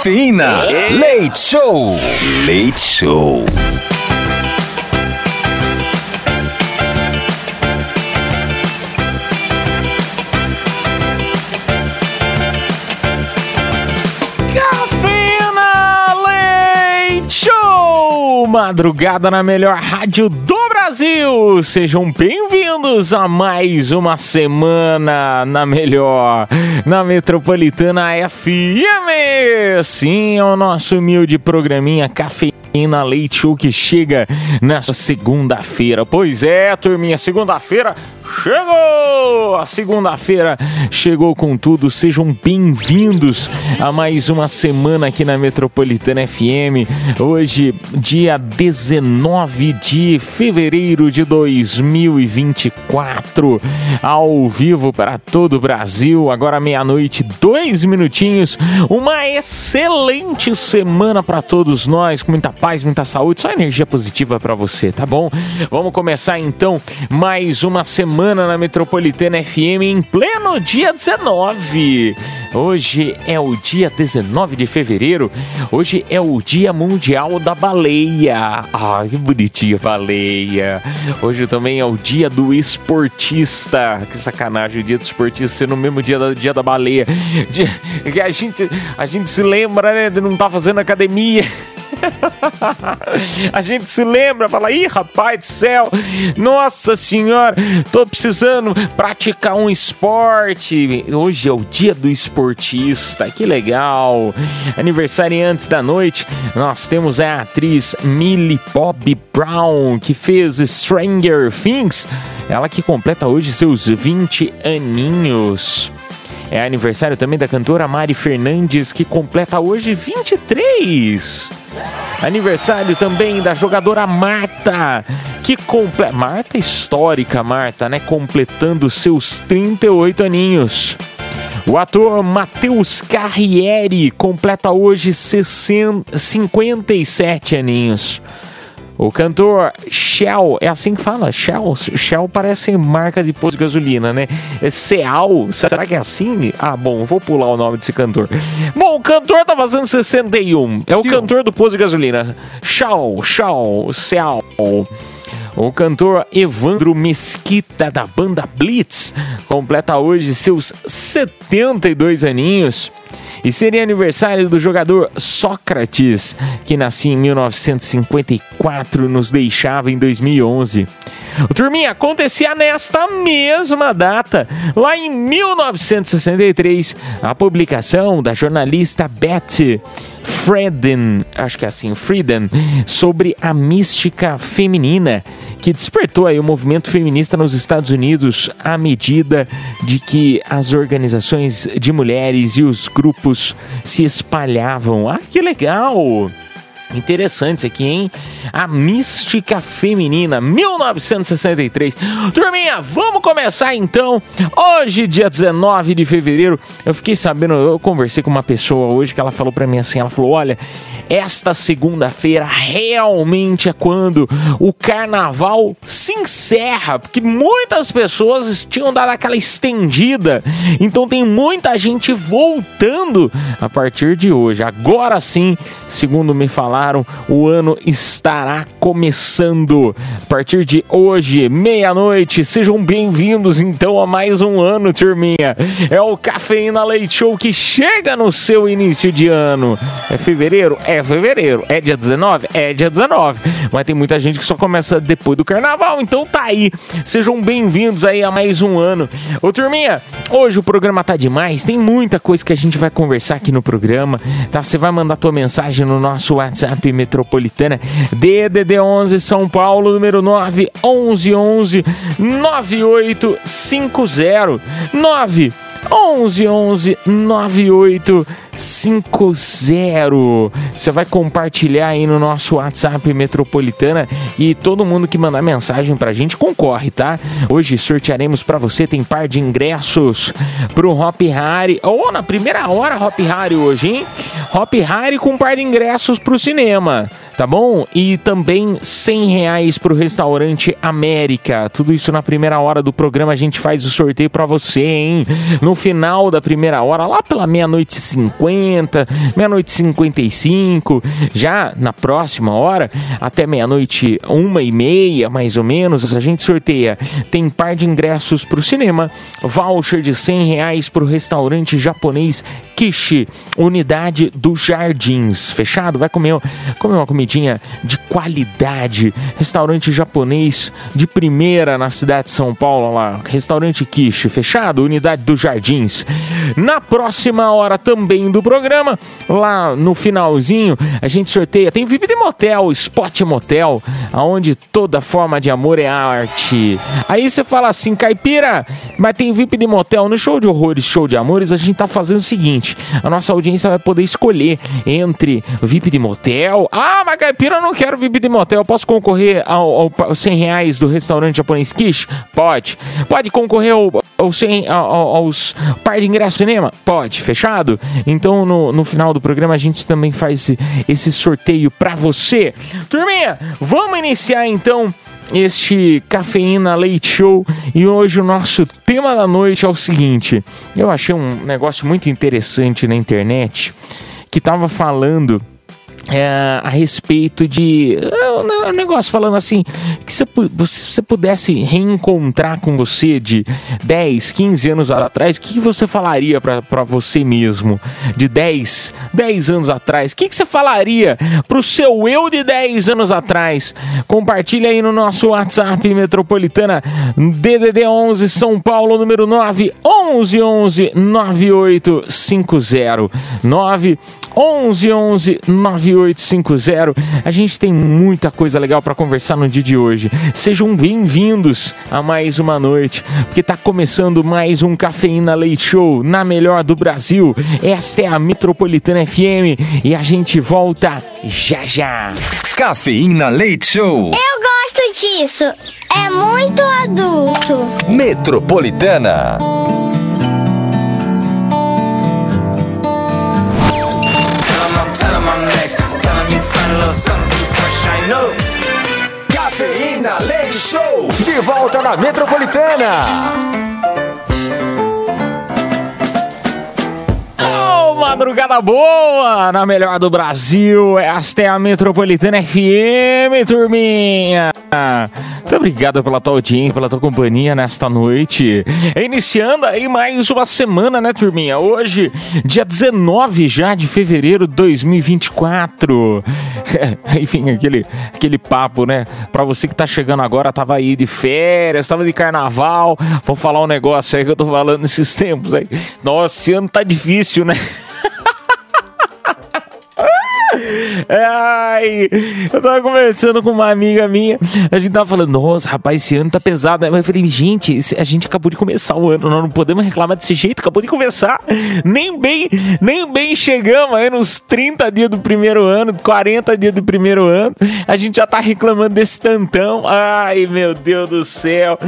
Cafeína. Leite Show. Leite Show. Cafeína Leite Show! Madrugada na melhor rádio do Brasil! Sejam bem-vindos a mais uma semana na melhor, na Metropolitana FM! Sim, é o nosso humilde programinha Cafeína Leite Show que chega nessa segunda-feira. Pois é, turminha, segunda-feira chegou! A segunda-feira chegou com tudo. Sejam bem-vindos a mais uma semana aqui na Metropolitana FM. Hoje, dia 19 de fevereiro de 2024, ao vivo para todo o Brasil. Agora meia-noite, dois minutinhos. Uma excelente semana para todos nós, com muita paz, muita saúde, só energia positiva para você, tá bom? Vamos começar então mais uma semana na Metropolitana FM em pleno dia 19. Hoje é o dia 19 de fevereiro. Hoje é o Dia Mundial da Baleia. Ai, que bonitinha baleia. Hoje também é o Dia do Esportista. Que sacanagem o Dia do Esportista ser no mesmo dia do Dia da Baleia. Que a gente, a gente se lembra, né, de não estar fazendo academia. A gente se lembra, fala, ih, rapaz do céu, nossa senhora, tô precisando praticar um esporte. Hoje é o dia do esportista, que legal. Aniversariantes da noite, nós temos a atriz Millie Bobby Brown, que fez Stranger Things, ela que completa hoje seus 20 aninhos. É aniversário também da cantora Mari Fernandes, que completa hoje 23. Aniversário também da jogadora Marta, que completa. Marta histórica, Marta, né? Completando seus 38 aninhos. O ator Matheus Carriere completa hoje 60, 57 aninhos. O cantor Shell, é assim que fala? Shell? Shell parece marca de posto de gasolina, né? É Seal? Será que é assim? Ah, bom, vou pular o nome desse cantor. Bom, o cantor tá fazendo 61. É o cantor do posto de gasolina. Shell, Shell, Seal. O cantor Evandro Mesquita, da banda Blitz, completa hoje seus 72 aninhos. E seria aniversário do jogador Sócrates, que nascia em 1954 e nos deixava em 2011. O Turminha acontecia nesta mesma data, lá em 1963, a publicação da jornalista Betty Friedan, acho que é assim, Friedan, sobre a mística feminina, que despertou aí o movimento feminista nos Estados Unidos à medida de que as organizações de mulheres e os grupos se espalhavam. Ah, que legal! Interessante isso aqui, hein? A Mística Feminina, 1963. Turminha, vamos começar então. Hoje, dia 19 de fevereiro, eu fiquei sabendo, eu conversei com uma pessoa hoje que ela falou pra mim assim, ela falou, olha, esta segunda-feira realmente é quando o carnaval se encerra, porque muitas pessoas tinham dado aquela estendida, então tem muita gente voltando a partir de hoje. Agora sim, segundo me falaram, o ano estará começando a partir de hoje, meia-noite. Sejam bem-vindos então a mais um ano, turminha. É o Cafeína Leite Show que chega no seu início de ano. É fevereiro? É fevereiro. É dia 19? É dia 19. Mas tem muita gente que só começa depois do carnaval, então tá aí. Sejam bem-vindos aí a mais um ano. Ô, turminha, hoje o programa tá demais. Tem muita coisa que a gente vai conversar aqui no programa, tá? Você vai mandar tua mensagem no nosso WhatsApp Metropolitana. DDD 11 São Paulo, número 9 11 11 9850 9 11 11 98 50. Você vai compartilhar aí no nosso WhatsApp Metropolitana e todo mundo que mandar mensagem pra gente concorre, tá? Hoje sortearemos pra você, tem par de ingressos pro Hop Harry. Ou na primeira hora Hop Harry hoje, hein? Hop Harry com par de ingressos pro cinema tá bom? E também 100 reais pro restaurante América. Tudo isso na primeira hora do programa a gente faz o sorteio para você, hein? No final da primeira hora, lá pela meia-noite e 50, meia-noite e 55, já na próxima hora, até meia-noite uma e meia, mais ou menos, a gente sorteia. Tem par de ingressos pro cinema, voucher de 100 reais pro restaurante japonês Kishi, unidade dos Jardins. Fechado? Vai comer, comer uma comidinha de qualidade. Restaurante japonês de primeira na cidade de São Paulo, lá. Restaurante Kishi, fechado? Unidade dos Jardins. Na próxima hora também do programa, lá no finalzinho, a gente sorteia. Tem VIP de motel, Spot Motel, aonde toda forma de amor é arte. Aí você fala assim, caipira, mas tem VIP de motel no show de horrores, show de amores. A gente tá fazendo o seguinte: a nossa audiência vai poder escolher entre VIP de motel. Ah, mas caipira, eu não quero VIP de motel. Posso concorrer ao, ao, ao 100 reais do restaurante japonês Kish? Pode. Pode concorrer ao, ao 100, ao- aos par de ingresso de cinema? Pode. Fechado? Então, no, no final do programa, a gente também faz esse, esse sorteio pra você. Turminha, vamos iniciar então este Cafeína Leite Show. E hoje o nosso tema da noite é o seguinte: eu achei um negócio muito interessante na internet que tava falando é, a respeito de é, um negócio falando assim que se você pudesse reencontrar com você de 10, 15 anos atrás, o que você falaria pra você mesmo de 10, 10 anos atrás? O que que você falaria pro seu eu de 10 anos atrás? Compartilha aí no nosso WhatsApp Metropolitana DDD 11 São Paulo número 9 11 11 9850 9 11 11 9850. A gente tem muita coisa legal para conversar no dia de hoje. Sejam bem-vindos a mais uma noite, porque tá começando mais um Cafeína Leite Show na melhor do Brasil. Esta é a Metropolitana FM e a gente volta já já. Cafeína Leite Show. Eu gosto disso. É muito adulto. Metropolitana. Cafeína Leite Show. De volta na Metropolitana. Madrugada boa na melhor do Brasil. Esta é a Metropolitana FM, turminha. Muito obrigado pela tua audiência, pela tua companhia nesta noite. Iniciando aí mais uma semana, né, turminha? Hoje, dia 19 já de fevereiro de 2024. Enfim, aquele, aquele papo, né? Pra você que tá chegando agora, tava aí de férias, tava de carnaval. Vou falar um negócio aí que eu tô falando nesses tempos aí. Nossa, esse ano tá difícil, né? Ai, eu tava conversando com uma amiga minha, a gente tava falando, nossa, rapaz, esse ano tá pesado, né? Eu falei, gente, a gente acabou de começar o ano, nós não podemos reclamar desse jeito, acabou de começar. Nem bem, nem bem chegamos aí nos 30 dias do primeiro ano, 40 dias do primeiro ano, a gente já tá reclamando desse tantão. Ai, meu Deus do céu.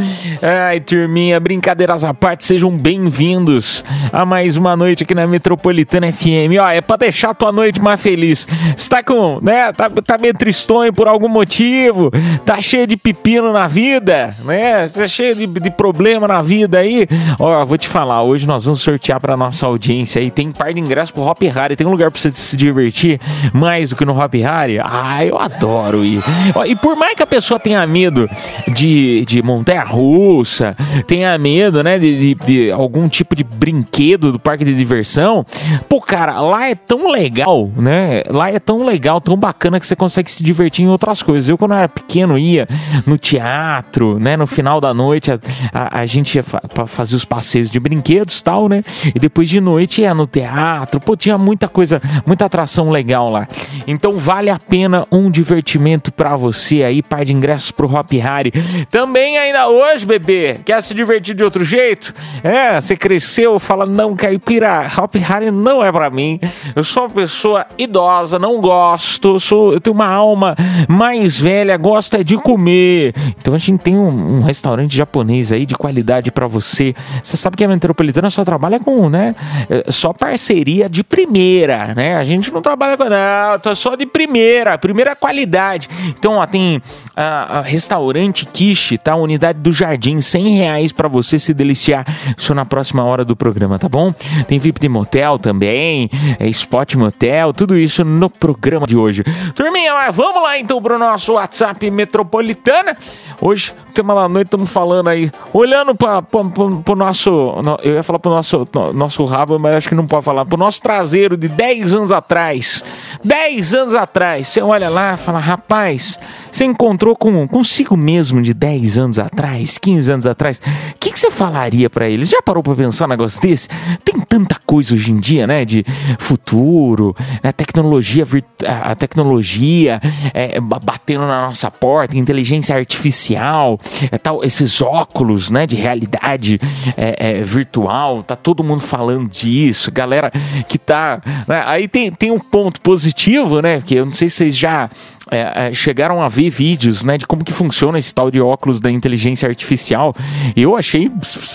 Ai, turminha, brincadeiras à parte, sejam bem-vindos a mais uma noite aqui na Metropolitana FM. Ó, é pra deixar a tua noite mais feliz. Você tá com, né, tá, tá meio tristonho por algum motivo, tá cheio de pepino na vida, né, tá cheio de, de problema na vida aí. Ó, vou te falar, hoje nós vamos sortear pra nossa audiência aí, tem par de ingressos pro Hop Harry, tem um lugar pra você se divertir mais do que no Hop Harry? Ah, eu adoro ir. Ó, e por mais que a pessoa tenha medo de, de montanha-russa, tenha medo, né, de, de- de algum tipo de brinquedo do parque de diversão, pô, cara, lá é tão legal, né? Lá é tão legal, tão bacana que você consegue se divertir em outras coisas. Eu, quando eu era pequeno, ia no teatro, né? No final da noite, a, a, a gente ia fa fazer os passeios de brinquedos tal, né? E depois de noite ia no teatro. Pô, tinha muita coisa, muita atração legal lá. Então vale a pena um divertimento pra você aí, par de ingressos pro Hop Harry. Também ainda hoje, bebê, quer se divertir de outro jeito? É, você cresceu, fala, não, caipira, Hop Harry não é pra mim. Eu sou uma pessoa idosa, não gosto, sou, eu tenho uma alma mais velha, gosto é de comer. Então a gente tem um, um restaurante japonês aí de qualidade pra você. Você sabe que a Metropolitana só trabalha com, né, é, só parceria de primeira, né? A gente não trabalha com, não, só de primeira, primeira qualidade. Então, ó, tem ah, ah, restaurante Kishi, tá? Unidade do Jardim, 100 reais pra você se deliciar. Isso na próxima hora do programa, tá bom? Tem VIP de motel também, é, Spot Motel, tudo isso no programa de hoje. Turminha, mas vamos lá então pro nosso WhatsApp Metropolitana. Hoje, tema da noite, estamos falando aí, olhando para o nosso. no- Eu ia falar pro nosso, no- nosso rabo, mas acho que não pode falar. Pro nosso traseiro de 10 anos atrás. 10 anos atrás. Você olha lá e fala, rapaz, você encontrou com, consigo mesmo de 10 anos atrás, 15 anos atrás. O que, que você falaria para eles? Já parou para pensar um negócio desse? Tem tanta coisa hoje em dia, né? De futuro, né? tecnologia, a tecnologia é, ba- batendo na nossa porta, inteligência artificial, é, tal, esses óculos, né? De realidade é, é, virtual, tá todo mundo falando disso, galera que tá. né, Aí tem, tem um ponto positivo, né? Que eu não sei se vocês já é, é, chegaram a ver vídeos, né, de como que funciona esse tal de óculos da inteligência artificial. Eu achei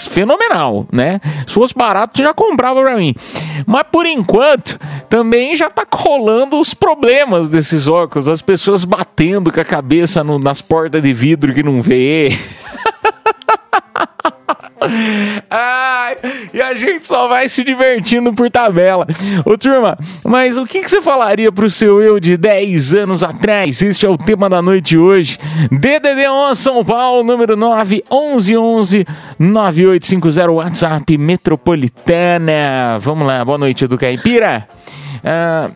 fenomenal, né? Se fosse barato, já comprava pra mim. Mas por enquanto, também já tá rolando os problemas desses óculos, as pessoas batendo com a cabeça no- nas portas de vidro que não vê. Ai, e a gente só vai se divertindo por tabela. Ô turma, mas o que, que você falaria pro seu eu de 10 anos atrás? Este é o tema da noite hoje. DDD1 São Paulo, número 911 9850 WhatsApp Metropolitana. Vamos lá, boa noite, Edu Caipira. Ah,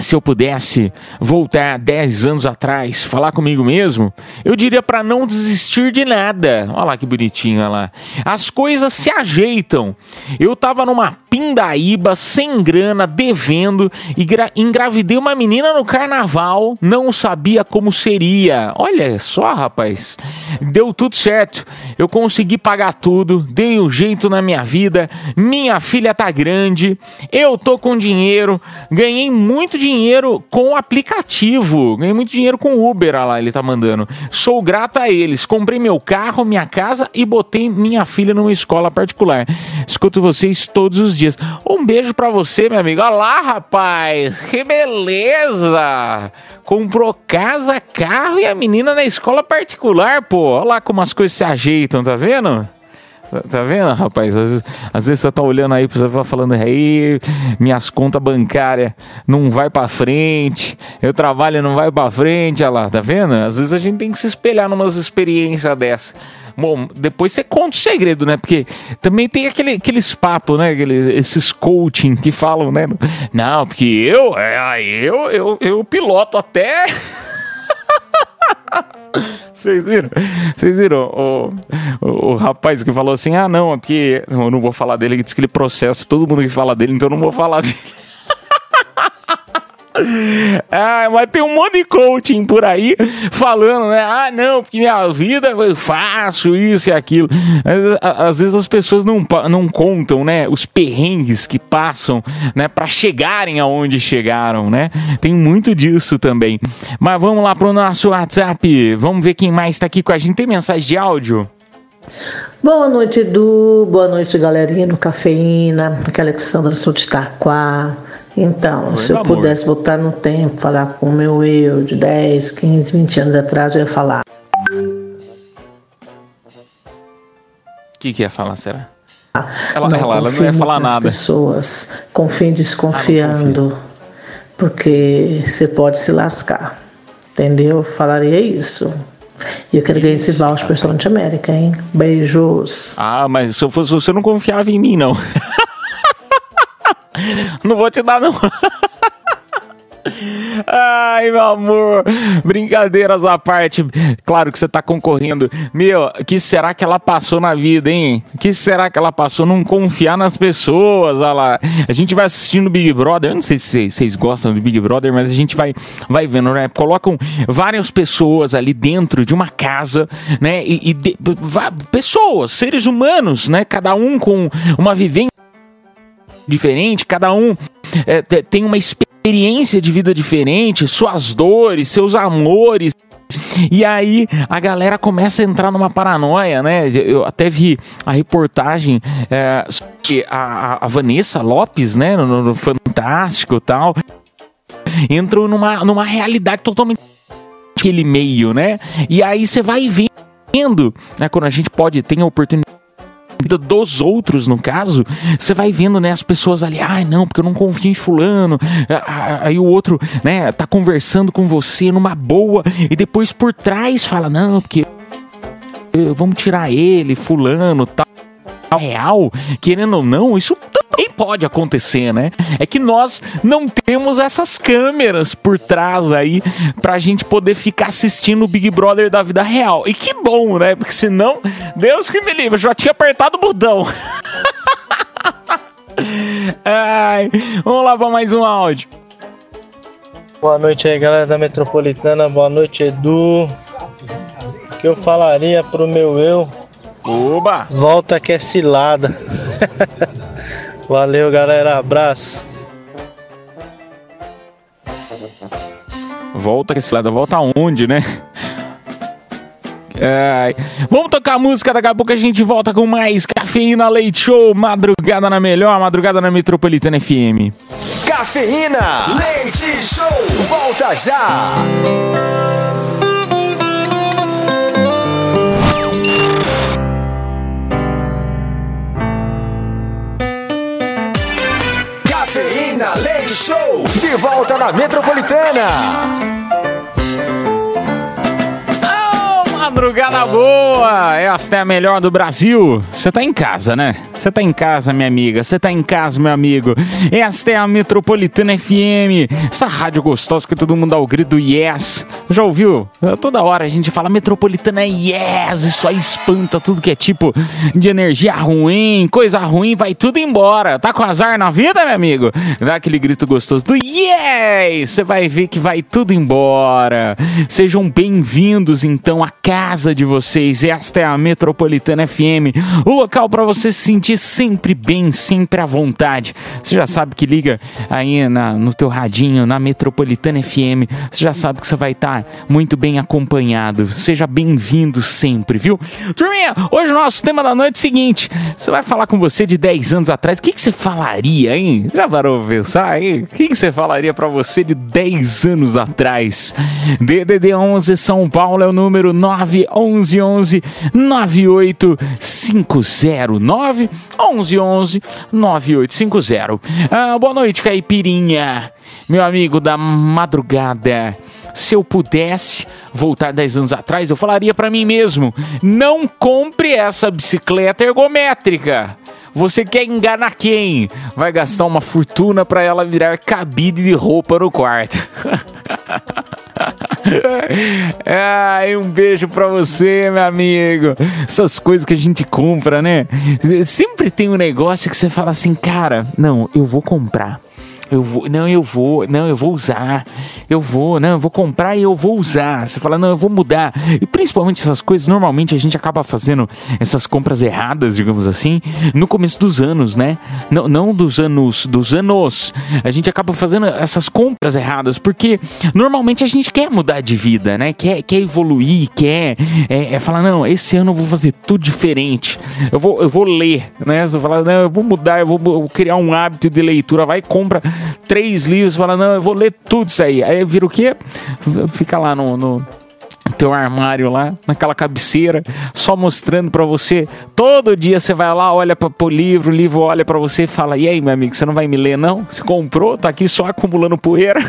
se eu pudesse voltar 10 anos atrás, falar comigo mesmo, eu diria para não desistir de nada. Olha lá que bonitinho, olha lá. As coisas se ajeitam. Eu tava numa pindaíba, sem grana, devendo, e gra- engravidei uma menina no carnaval, não sabia como seria. Olha só, rapaz. Deu tudo certo. Eu consegui pagar tudo, dei um jeito na minha vida. Minha filha tá grande, eu tô com dinheiro, ganhei muito dinheiro com o aplicativo, ganhei muito dinheiro com Uber, olha lá, ele tá mandando. Sou grato a eles. Comprei meu carro, minha casa e botei minha filha numa escola particular. Escuto vocês todos os dias. Um beijo pra você, meu amigo. Olha lá, rapaz, que beleza! Comprou casa, carro e a menina na escola particular, pô. Olha lá como as coisas se ajeitam, tá vendo? Tá- Tá vendo, rapaz? Às vezes, às vezes você tá olhando aí, você vai falando, aí, minhas contas bancárias não vai pra frente, eu trabalho não vai pra frente, olha lá, tá vendo? Às vezes a gente tem que se espelhar numas experiências dessas. Bom, depois você conta o segredo, né? Porque também tem aquele, aqueles papos, né? Aquele, esses coaching que falam, né? Não, porque eu, é, eu, eu, eu piloto até. Vocês viram? Vocês viram? O, o, o rapaz que falou assim: ah, não, é porque. Eu não vou falar dele, ele disse que ele processa todo mundo que fala dele, então eu não vou falar dele. Ah, mas tem um monte de coaching por aí falando, né? Ah, não, porque minha vida foi fácil, isso e aquilo. Mas, às vezes as pessoas não, não contam, né? Os perrengues que passam, né? Pra chegarem aonde chegaram, né? Tem muito disso também. Mas vamos lá pro nosso WhatsApp. Vamos ver quem mais tá aqui com a gente. Tem mensagem de áudio? Boa noite, Edu. Boa noite, galerinha do Cafeína. Aqui é Alexandra sou de Itaquá. Então, se eu amor. pudesse voltar no tempo, falar com o meu eu de 10, 15, 20 anos atrás, eu ia falar. O que, que ia falar, será? Ela, não, ela, ela não ia falar nada. pessoas. Confie desconfiando. porque você pode se lascar. Entendeu? Eu Falaria isso. E eu quero ganhar esse voucher para Restaurante América, hein? Beijos. Ah, mas se eu fosse você, não confiava em mim, não. não vou te dar, não. Ai, meu amor, brincadeiras à parte. Claro que você tá concorrendo. Meu, que será que ela passou na vida, hein? Que será que ela passou? Não confiar nas pessoas, olha lá. A gente vai assistindo Big Brother. Eu não sei se vocês- gostam do Big Brother, mas a gente vai, vai vendo, né? Colocam várias pessoas ali dentro de uma casa, né? E, e de- pessoas, seres humanos, né? Cada um com uma vivência diferente, cada um é, te- tem uma experiência de vida diferente, suas dores, seus amores. E aí a galera começa a entrar numa paranoia, né? Eu até vi a reportagem é, sobre a, a- Vanessa Lopes, né? No, no Fantástico e tal. Entrou numa, numa realidade totalmente aquele meio, né? E aí você vai vendo, né? Quando a gente pode, tem a oportunidade vida dos outros, no caso, você vai vendo, né, as pessoas ali, ai, não, porque eu não confio em fulano, Ah, ah, aí o outro, né, tá conversando com você numa boa, e depois por trás fala, não, porque vamos tirar ele, fulano, tal. Real, querendo ou não, isso também pode acontecer, né? É que nós não temos essas câmeras por trás aí pra gente poder ficar assistindo o Big Brother da vida real. E que bom, né? Porque senão, Deus que me livre, eu já tinha apertado o botão. Ai, vamos lá pra mais um áudio. Boa noite aí, galera da Metropolitana. Boa noite, Edu. O que eu falaria pro meu eu? Oba! Volta que é cilada. Valeu, galera. Abraço. Volta que esse lado, volta aonde, né? Ai. Vamos tocar música, daqui a pouco a gente volta com mais Cafeína Leite Show, madrugada na melhor, madrugada na Metropolitana FM. Cafeína. Leite Show. Volta já. Show. De volta na Metropolitana. Madrugada boa! Esta é a melhor do Brasil. Você tá em casa, né? Você tá em casa, minha amiga. Você tá em casa, meu amigo. Esta é a Metropolitana FM. Essa rádio gostosa que todo mundo dá o grito yes. Já ouviu? Toda hora a gente fala Metropolitana yes. Isso aí espanta tudo que é tipo de energia ruim, coisa ruim, vai tudo embora. Tá com azar na vida, meu amigo? Dá aquele grito gostoso do yes. Você vai ver que vai tudo embora. Sejam bem-vindos, então, à casa de vocês. Esta é a Metropolitana FM, o local para você se sentir sempre bem, sempre à vontade. Você já sabe que liga aí na, no teu radinho, na Metropolitana FM. Você já sabe que você vai estar muito bem acompanhado. Seja bem-vindo sempre, viu? Turminha, hoje o nosso tema da noite é o seguinte: você vai falar com você de 10 anos atrás. O que, que você falaria, hein? Já parou pra pensar, hein? O que, que você falaria para você de 10 anos atrás? DDD 11 São Paulo é o número 911 9850 911 9850. Ah, boa noite, Caipirinha, meu amigo da madrugada. Se eu pudesse voltar 10 anos atrás, eu falaria para mim mesmo: não compre essa bicicleta ergométrica. Você quer enganar quem? Vai gastar uma fortuna para ela virar cabide de roupa no quarto. Ai, um beijo pra você, meu amigo. Essas coisas que a gente compra, né? Sempre tem um negócio que você fala assim, cara, não, eu vou comprar. Eu vou, não, eu vou, não, eu vou usar. Eu vou, não, eu vou comprar e eu vou usar. Você fala, não, eu vou mudar. E principalmente essas coisas, normalmente a gente acaba fazendo essas compras erradas, digamos assim, no começo dos anos, né? Não, não dos anos, dos anos. A gente acaba fazendo essas compras erradas, porque normalmente a gente quer mudar de vida, né? Quer, quer evoluir, quer é, é falar, não, esse ano eu vou fazer tudo diferente. Eu vou, eu vou ler, né? Você fala, não, eu vou mudar, eu vou, vou criar um hábito de leitura. Vai compra três livros, fala, não, eu vou ler tudo isso aí. Aí vira o quê? Fica lá no, no teu armário lá, naquela cabeceira, só mostrando pra você. Todo dia você vai lá, olha para o livro, o livro olha pra você e fala: "E aí, meu amigo, você não vai me ler não? Você comprou, tá aqui só acumulando poeira".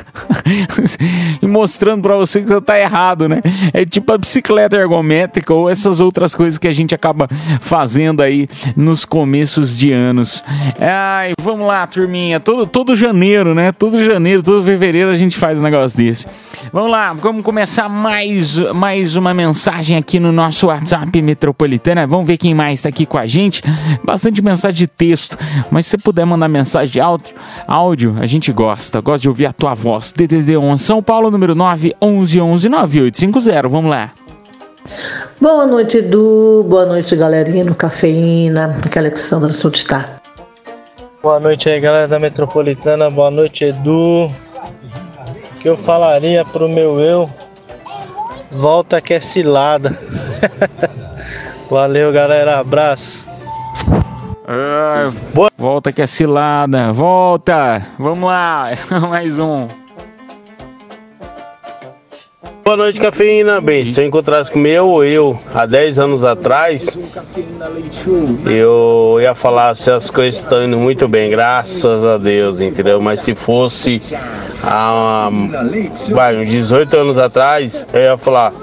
e mostrando pra você que você tá errado, né? É tipo a bicicleta ergométrica ou essas outras coisas que a gente acaba fazendo aí nos começos de anos. Ai, vamos lá, turminha. Todo, todo janeiro, né? Todo janeiro, todo fevereiro a gente faz um negócio desse. Vamos lá, vamos começar mais, mais uma mensagem aqui no nosso WhatsApp Metropolitana. Vamos ver quem mais está aqui com a gente. Bastante mensagem de texto, mas se você puder mandar mensagem de áudio, áudio, a gente gosta. Gosta de ouvir a tua voz. DDD 11 São Paulo, número 9 11 11 9850. Vamos lá. Boa noite, Edu. Boa noite, galerinha do Cafeína. Aqui é Alexandra Sultitar. Boa noite aí, galera da Metropolitana. Boa noite, Edu. O que eu falaria pro meu eu? Volta que é cilada. Valeu, galera. Abraço. Ah, volta que é cilada. Volta. Vamos lá. Mais um. Boa noite, cafeína. Bem, se eu encontrasse com meu eu há 10 anos atrás, eu ia falar se as coisas estão indo muito bem, graças a Deus, entendeu? Mas se fosse há vai, uns 18 anos atrás, eu ia falar: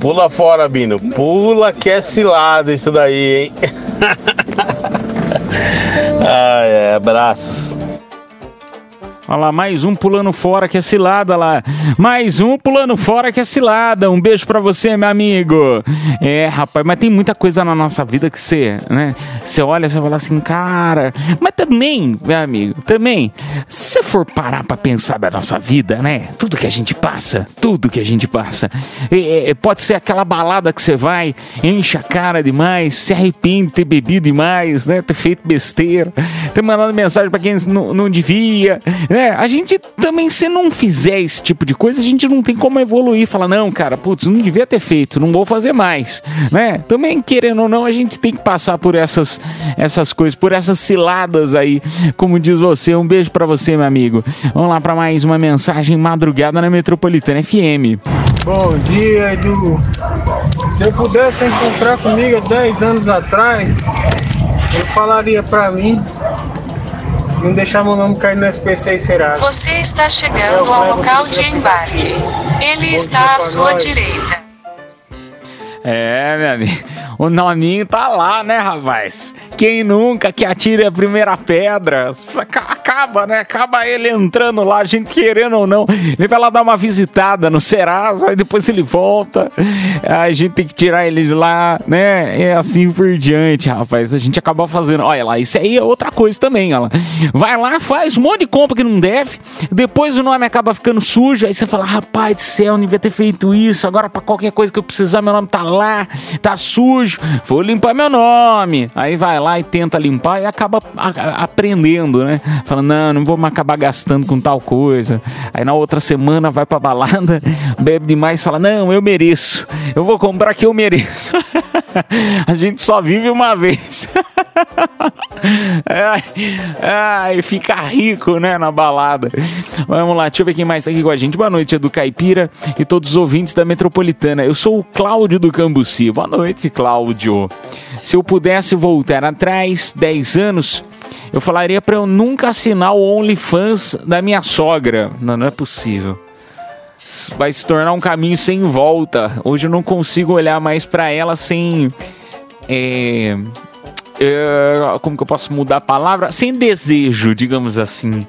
pula fora, Bino, pula que é cilada isso daí, hein? Ai, é, abraços. Olha lá, mais um pulando fora que é cilada lá. Mais um pulando fora que é cilada. Um beijo pra você, meu amigo. É, rapaz, mas tem muita coisa na nossa vida que você, né? Você olha e fala assim, cara. Mas também, meu amigo, também, se você for parar pra pensar da nossa vida, né? Tudo que a gente passa, tudo que a gente passa. É, é, pode ser aquela balada que você vai, enche a cara demais, se arrepende de ter bebido demais, né? Ter feito besteira, ter mandado mensagem pra quem não, não devia, né? A gente também, se não fizer esse tipo de coisa, a gente não tem como evoluir. Falar, não, cara, putz, não devia ter feito, não vou fazer mais, né? Também, querendo ou não, a gente tem que passar por essas, essas coisas, por essas ciladas aí, como diz você. Um beijo pra você, meu amigo. Vamos lá pra mais uma mensagem madrugada na Metropolitana FM. Bom dia, Edu. Se eu pudesse encontrar comigo há 10 anos atrás, eu falaria pra mim não deixar meu nome cair no SPC e Serasa. Você está chegando ao local de embarque. Ele está à sua direita. É, meu amigo. O nominho tá lá, né, rapaz? Quem nunca que atire a primeira pedra? Acaba, né? Acaba ele entrando lá, a gente querendo ou não. Ele vai lá dar uma visitada no Serasa, aí depois ele volta. A gente tem que tirar ele de lá, né? É assim por diante, rapaz. A gente acaba fazendo. Olha lá, isso aí é outra coisa também, olha. Vai lá, faz um monte de compra que não deve. Depois o nome acaba ficando sujo. Aí você fala, rapaz do céu, não devia ter feito isso. Agora, pra qualquer coisa que eu precisar, meu nome tá lá, tá sujo. Vou limpar meu nome. Aí vai lá e tenta limpar e acaba aprendendo, né? Fala, não, não vou mais acabar gastando com tal coisa. Aí na outra semana vai pra balada, bebe demais e fala, não, eu mereço. Eu vou comprar que eu mereço. a gente só vive uma vez. ai, ai, fica rico, né, na balada. Vamos lá, deixa eu ver quem mais tá aqui com a gente. Boa noite, Edu Caipira e todos os ouvintes da Metropolitana. Eu sou o Cláudio do Cambuci. Boa noite, Cláudio. Se eu pudesse voltar atrás, 10 anos, eu falaria pra eu nunca assinar o OnlyFans da minha sogra. Não, não é possível. Vai se tornar um caminho sem volta. Hoje eu não consigo olhar mais pra ela sem. é, é, como que eu posso mudar a palavra? Sem desejo, digamos assim.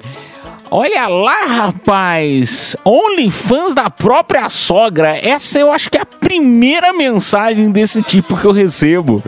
Olha lá, rapaz! OnlyFans da própria sogra. Essa eu acho que é a primeira mensagem desse tipo que eu recebo.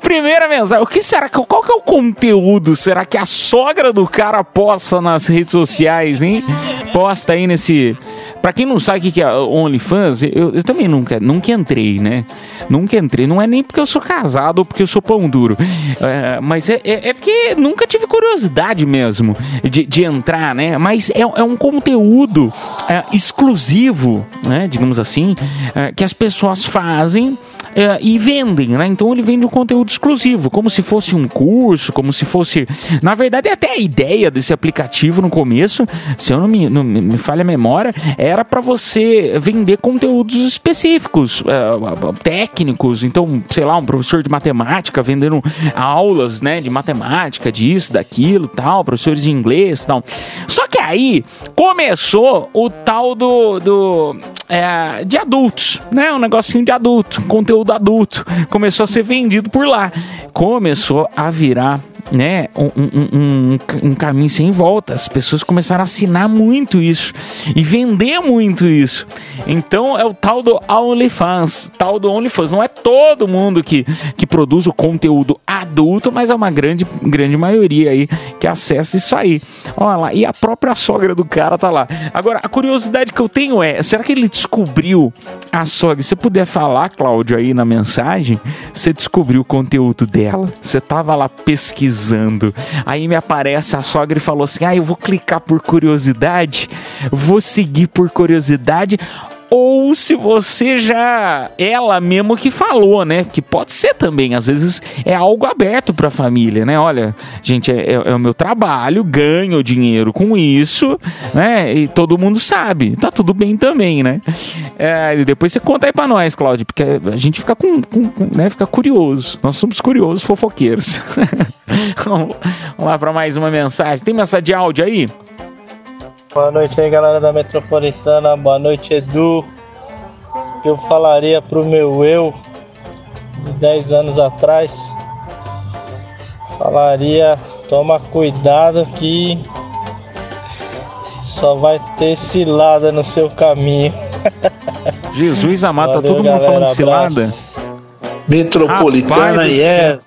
Primeira mensagem. O que será que qual que é o conteúdo? Será que a sogra do cara posta nas redes sociais, hein? Posta aí nesse Pra quem não sabe o que é OnlyFans, eu, eu também nunca, nunca entrei, né? Nunca entrei. Não é nem porque eu sou casado ou porque eu sou pão duro. É, mas é, é, é porque nunca tive curiosidade mesmo de, de entrar, né? Mas é, é um conteúdo é, exclusivo, né? Digamos assim, é, que as pessoas fazem é, e vendem, né? Então ele vende um conteúdo exclusivo, como se fosse um curso, como se fosse. Na verdade, até a ideia desse aplicativo no começo, se eu não me, não me falha a memória, era para você vender conteúdos específicos, é, técnicos. Então, sei lá, um professor de matemática vendendo aulas, né, de matemática, disso, daquilo, tal, professores de inglês, tal. Só que aí começou o tal do, do é, de adultos, né? Um negocinho de adulto, conteúdo adulto. Começou a ser vendido por lá. Começou a virar né, um, um, um, um caminho sem volta. As pessoas começaram a assinar muito isso e vender muito isso. Então é o tal do OnlyFans, tal do OnlyFans. Não é todo mundo que, que produz o conteúdo adulto, mas é uma grande, grande maioria aí que acessa isso aí. Olha lá, e a própria sogra do cara tá lá. Agora, a curiosidade que eu tenho é, será que ele descobriu a sogra? Se você puder falar, Cláudio, aí na mensagem, você descobriu o conteúdo dela? Você tava lá pesquisando. Aí me aparece a sogra e falou assim: "Ah, eu vou clicar por curiosidade, vou seguir por curiosidade." Ou se você já ela mesmo que falou, né? Que pode ser também, às vezes é algo aberto para a família, né? Olha, gente, é, é, é o meu trabalho, ganho dinheiro com isso, né? E todo mundo sabe, tá tudo bem também, né? É, e depois você conta aí para nós, Cláudio, porque a gente fica com, com, com né? Fica curioso. Nós somos curiosos, fofoqueiros. vamos lá para mais uma mensagem. Tem mensagem de áudio aí? Boa noite aí, galera da Metropolitana. Boa noite, Edu. O que eu falaria pro meu eu de 10 anos atrás? Falaria: toma cuidado que só vai ter cilada no seu caminho. Jesus amado, tá todo mundo galera, falando de cilada. Metropolitana e é.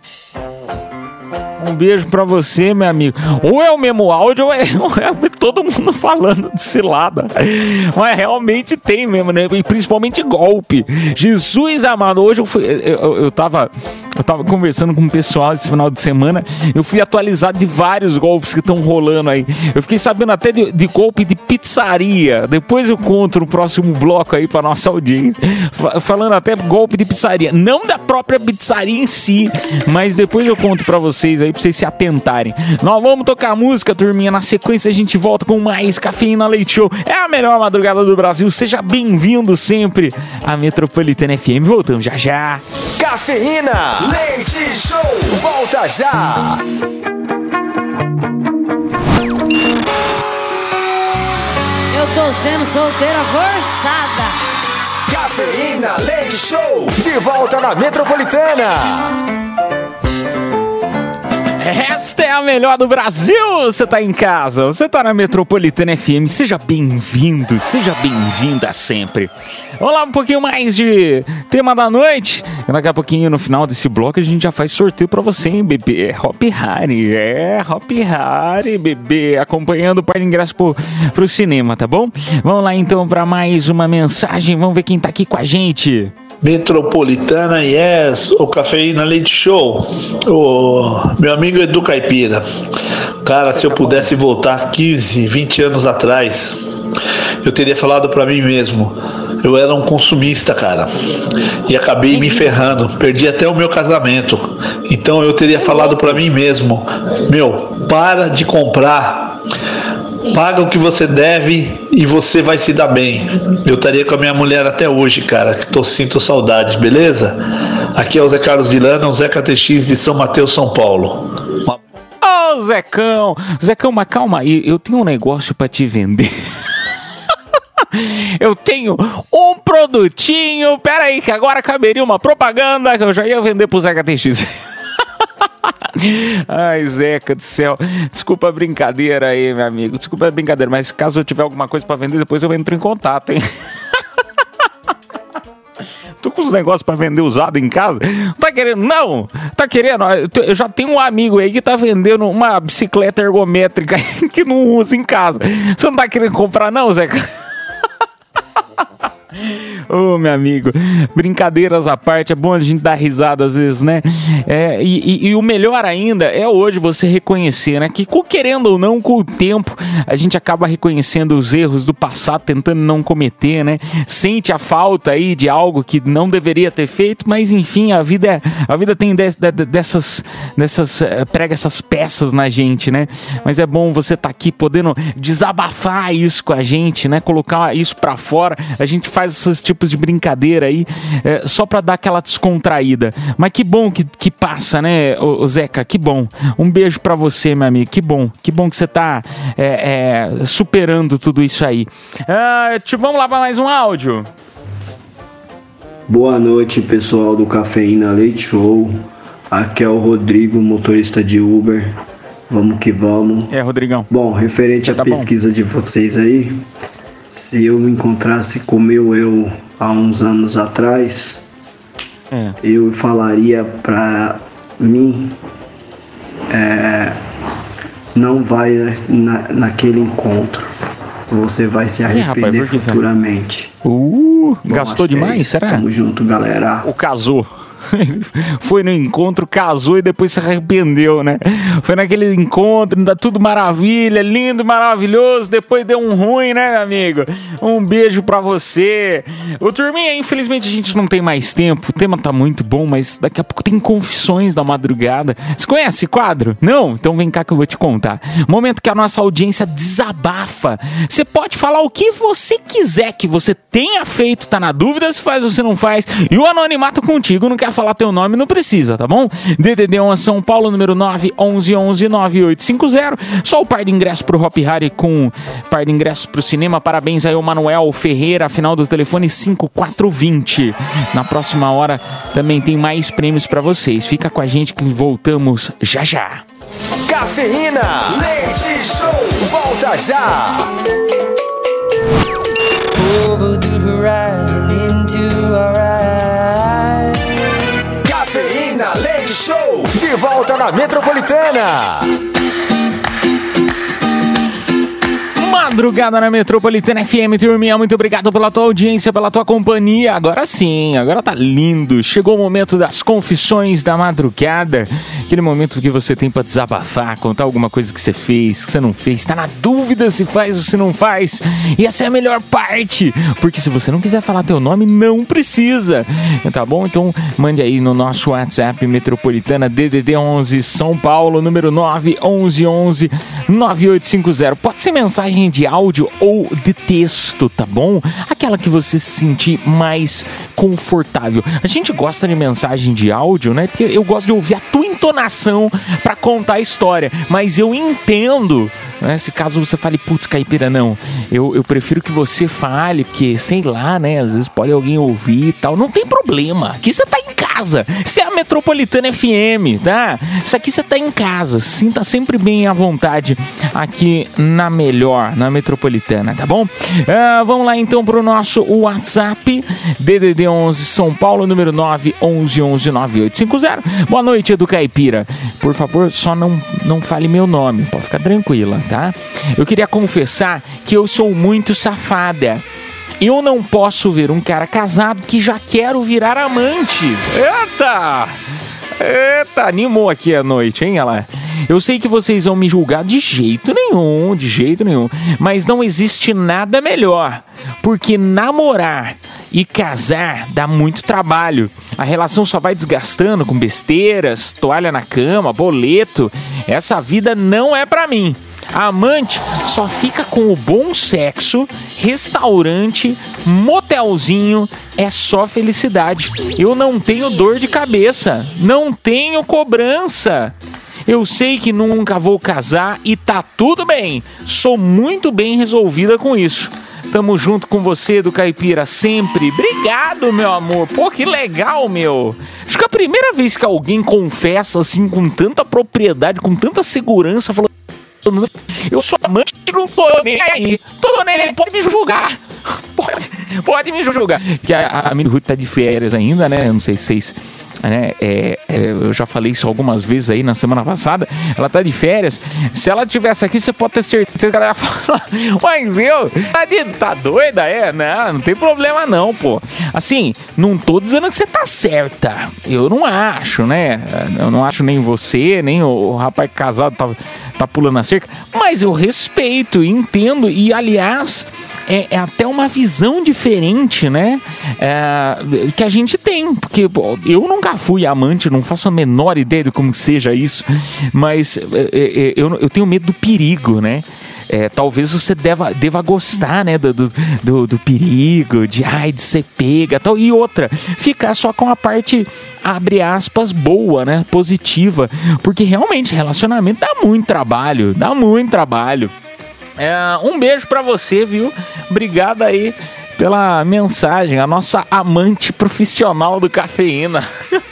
Um beijo pra você, meu amigo. Ou é o mesmo áudio, ou é, ou é todo mundo falando de cilada. Mas realmente tem mesmo, né? E principalmente golpe. Jesus amado, hoje eu fui. Eu, eu, eu tava. Eu tava conversando com o pessoal esse final de semana. Eu fui atualizado de vários golpes que estão rolando aí. Eu fiquei sabendo até de, de golpe de pizzaria. Depois eu conto no próximo bloco aí pra nossa audiência. Fa- Falando até golpe de pizzaria. Não da própria pizzaria em si, mas depois eu conto pra vocês aí, pra vocês se atentarem. Nós vamos tocar música, turminha. Na sequência a gente volta com mais Cafeína Leite Show. É a melhor madrugada do Brasil. Seja bem-vindo sempre à Metropolitana FM. Voltamos já já. Cafeína, leite show, volta já. Eu tô sendo solteira forçada. Cafeína, leite show, de volta na Metropolitana. Esta é a melhor do Brasil! Você tá em casa, você tá na Metropolitana FM, seja bem-vindo, seja bem-vinda sempre. Vamos lá, um pouquinho mais de tema da noite. Daqui a pouquinho, no final desse bloco, a gente já faz sorteio pra você, hein, bebê? Hop Harry, é, Hop Harry, bebê, acompanhando o par de ingresso pro, pro cinema, tá bom? Vamos lá então pra mais uma mensagem, vamos ver quem tá aqui com a gente. Metropolitana Yes, o Cafeína Leite Show, o meu amigo Edu Caipira. Cara, se eu pudesse voltar 15, 20 anos atrás, eu teria falado pra mim mesmo. Eu era um consumista, cara, e acabei me ferrando, perdi até o meu casamento. Então eu teria falado pra mim mesmo: meu, para de comprar Paga o que você deve e você vai se dar bem. Eu estaria com a minha mulher até hoje, cara. Que tô sinto saudades, beleza? Aqui é o Zé Carlos de Lana, o Zé KTX de São Mateus, São Paulo. Uma- Ô, Zecão! Zecão, mas calma aí, eu tenho um negócio pra te vender. Eu tenho um produtinho. Pera aí, que agora caberia uma propaganda que eu já ia vender pro Zeca TX. Ai, Zeca do céu. Desculpa a brincadeira aí, meu amigo. Desculpa a brincadeira, mas caso eu tiver alguma coisa pra vender, depois eu entro em contato, hein? Tu com os negócios pra vender usado em casa? Tá querendo? Não! Tá querendo? Eu já tenho um amigo aí que tá vendendo uma bicicleta ergométrica que não usa em casa. Você não tá querendo comprar, não, Zeca? Ô, meu amigo, brincadeiras à parte, é bom a gente dar risada às vezes, né? É, e, e- e o melhor ainda é hoje você reconhecer, né? Que querendo ou não, com o tempo, a gente acaba reconhecendo os erros do passado, tentando não cometer, né? Sente a falta aí de algo que não deveria ter feito, mas enfim, a vida, é, a vida tem de- de- dessas, dessas, eh, prega essas peças na gente, né? Mas é bom você estar aqui podendo desabafar isso com a gente, né? Colocar isso pra fora. A gente faz esses tipos de brincadeira aí é, só pra dar aquela descontraída. Mas que bom que, que passa, né, ô, ô Zeca? Que bom. Um beijo pra você, meu amigo. Que bom. Que bom que você tá é, é, superando tudo isso aí. Ah, vamos lá pra mais um áudio. Boa noite, pessoal do Cafeína Leite Show. Aqui é o Rodrigo, motorista de Uber. Vamos que vamos. É, Rodrigão. Bom, referente à Tá bom. pesquisa de vocês aí, se eu me encontrasse com o meu eu há uns anos atrás, É. eu falaria pra mim é, não vai na, naquele encontro. Você vai se rapaz, arrepender que será? futuramente. Uh, Bom, gastou é demais, isso. será? Tamo junto, galera. O casou. Foi no encontro, casou e depois se arrependeu, né? Foi naquele encontro, tá tudo maravilha, lindo, maravilhoso. Depois deu um ruim, né, amigo? Um beijo pra você. O Turminha, infelizmente a gente não tem mais tempo. O tema tá muito bom, mas daqui a pouco tem confissões da madrugada. Você conhece quadro? Não? Então vem cá que eu vou te contar. Momento que a nossa audiência desabafa. Você pode falar o que você quiser que você tenha feito, tá na dúvida se faz ou se não faz. E o anonimato contigo não quer falar teu nome, não precisa, tá bom? DDD 1 São Paulo, número 9 11 11 9850. Só o par de ingressos pro Hop Harry com par de ingressos pro cinema. Parabéns aí ao Manuel Ferreira, final do telefone 5420. Na próxima hora também tem mais prêmios pra vocês. Fica com a gente que voltamos já já. Cafeína. Leite Show. Volta já. Volta na Metropolitana. Madrugada na Metropolitana FM, turminha, muito obrigado pela tua audiência, pela tua companhia. Agora sim, agora tá lindo. Chegou o momento das confissões da madrugada. Aquele momento que você tem pra desabafar, contar alguma coisa que você fez, que você não fez, tá na dúvida se faz ou se não faz. E essa é a melhor parte, porque se você não quiser falar teu nome, não precisa. Tá bom? Então mande aí no nosso WhatsApp Metropolitana DDD 11 São Paulo, número 9 11 11 9850. Pode ser mensagem de áudio ou de texto, tá bom? Aquela que você se sentir mais confortável. A gente gosta de mensagem de áudio, né? Porque eu gosto de ouvir a tua entonação pra contar a história, mas eu entendo né? Se caso você fale, putz, caipira, não. Eu, eu prefiro que você fale, porque, sei lá, né? Às vezes pode alguém ouvir e tal. Não tem problema. Aqui você tá em casa. Você é a Metropolitana FM, tá? Isso aqui você tá em casa. Sinta sempre bem à vontade aqui na melhor, na Metropolitana, tá bom? Ah, vamos lá então pro nosso WhatsApp. DDD 11 São Paulo, número 9 11 11 9850. Boa noite, Edu Caipira. Por favor, só não, não fale meu nome. Pode ficar tranquila, tá? Eu queria confessar que eu sou muito safada. Eu não posso ver um cara casado que já quero virar amante. Eita! Eita, animou aqui a noite, hein, ela? Eu sei que vocês vão me julgar de jeito nenhum, de jeito nenhum, mas não existe nada melhor, porque namorar e casar dá muito trabalho. A relação só vai desgastando com besteiras, toalha na cama, boleto. Essa vida não é pra mim. A amante só fica com o bom sexo, restaurante, motelzinho, é só felicidade. Eu não tenho dor de cabeça, não tenho cobrança. Eu sei que nunca vou casar e tá tudo bem. Sou muito bem resolvida com isso. Tamo junto com você do Caipira sempre. Obrigado, meu amor. Pô, que legal, meu. Acho que é a primeira vez que alguém confessa assim com tanta propriedade, com tanta segurança, falou eu sou amante, não tô nem aí. Tô nem aí, pode me julgar. Pode, pode me julgar. Que a, a Mini Ruth tá de férias ainda, né? Eu não sei se vocês né? É, é, eu já falei isso algumas vezes aí na semana passada. Ela tá de férias. Se ela tivesse aqui, você pode ter certeza que ela ia falar. Mas eu, tá, de- tá doida? É, não, não tem problema não, pô. Assim, não tô dizendo que você tá certa. Eu não acho, né? Eu não acho nem você, nem o, o rapaz casado tá, tá pulando a cerca. Mas eu respeito, entendo. E aliás, é, é até uma visão diferente, né? É, que a gente tem. Porque pô, eu nunca fui amante, não faço a menor ideia de como seja isso. Mas é, é, eu, eu tenho medo do perigo, né? É, talvez você deva, deva gostar, né, do, do, do- do perigo, de ai, de ser pega tal. E outra, ficar só com a parte, abre aspas, boa, né, positiva. Porque realmente, relacionamento dá muito trabalho, dá muito trabalho. É, um beijo pra você, viu? Obrigado aí pela mensagem, a nossa amante profissional do cafeína.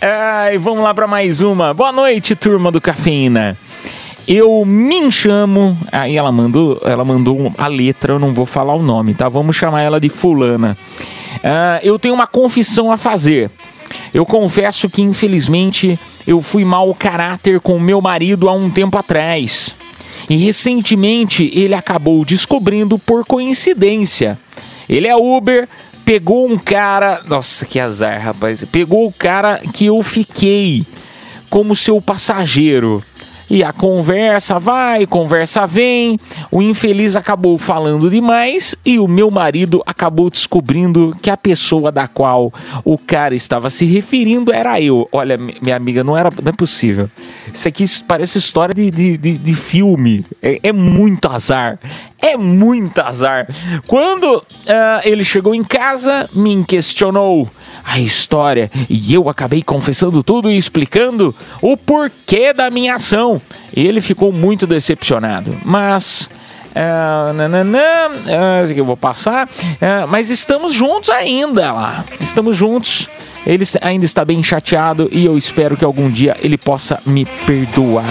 É, e vamos lá pra mais uma. Boa noite, turma do cafeína. Eu me chamo. Aí ela mandou, ela mandou a letra, eu não vou falar o nome, tá? Vamos chamar ela de fulana. Ah, eu tenho uma confissão a fazer. Eu confesso que infelizmente eu fui mau caráter com meu marido há um tempo atrás. E recentemente ele acabou descobrindo por coincidência. Ele é Uber, pegou um cara. Nossa, que azar, rapaz. Pegou o cara que eu fiquei como seu passageiro. E a conversa vai, conversa vem. O infeliz acabou falando demais e o meu marido acabou descobrindo que a pessoa da qual o cara estava se referindo era eu. Olha, mi- minha amiga, não era, não é possível. Isso aqui parece história de, de, de- de filme. É, é muito azar. É muito azar. Quando ah, ele chegou em casa, me questionou a história e eu acabei confessando tudo e explicando o porquê da minha ação. Ele ficou muito decepcionado, mas. ah, nananã, esse aqui eu vou passar. ah, mas estamos juntos ainda lá. Estamos juntos. Ele ainda está bem chateado e eu espero que algum dia ele possa me perdoar.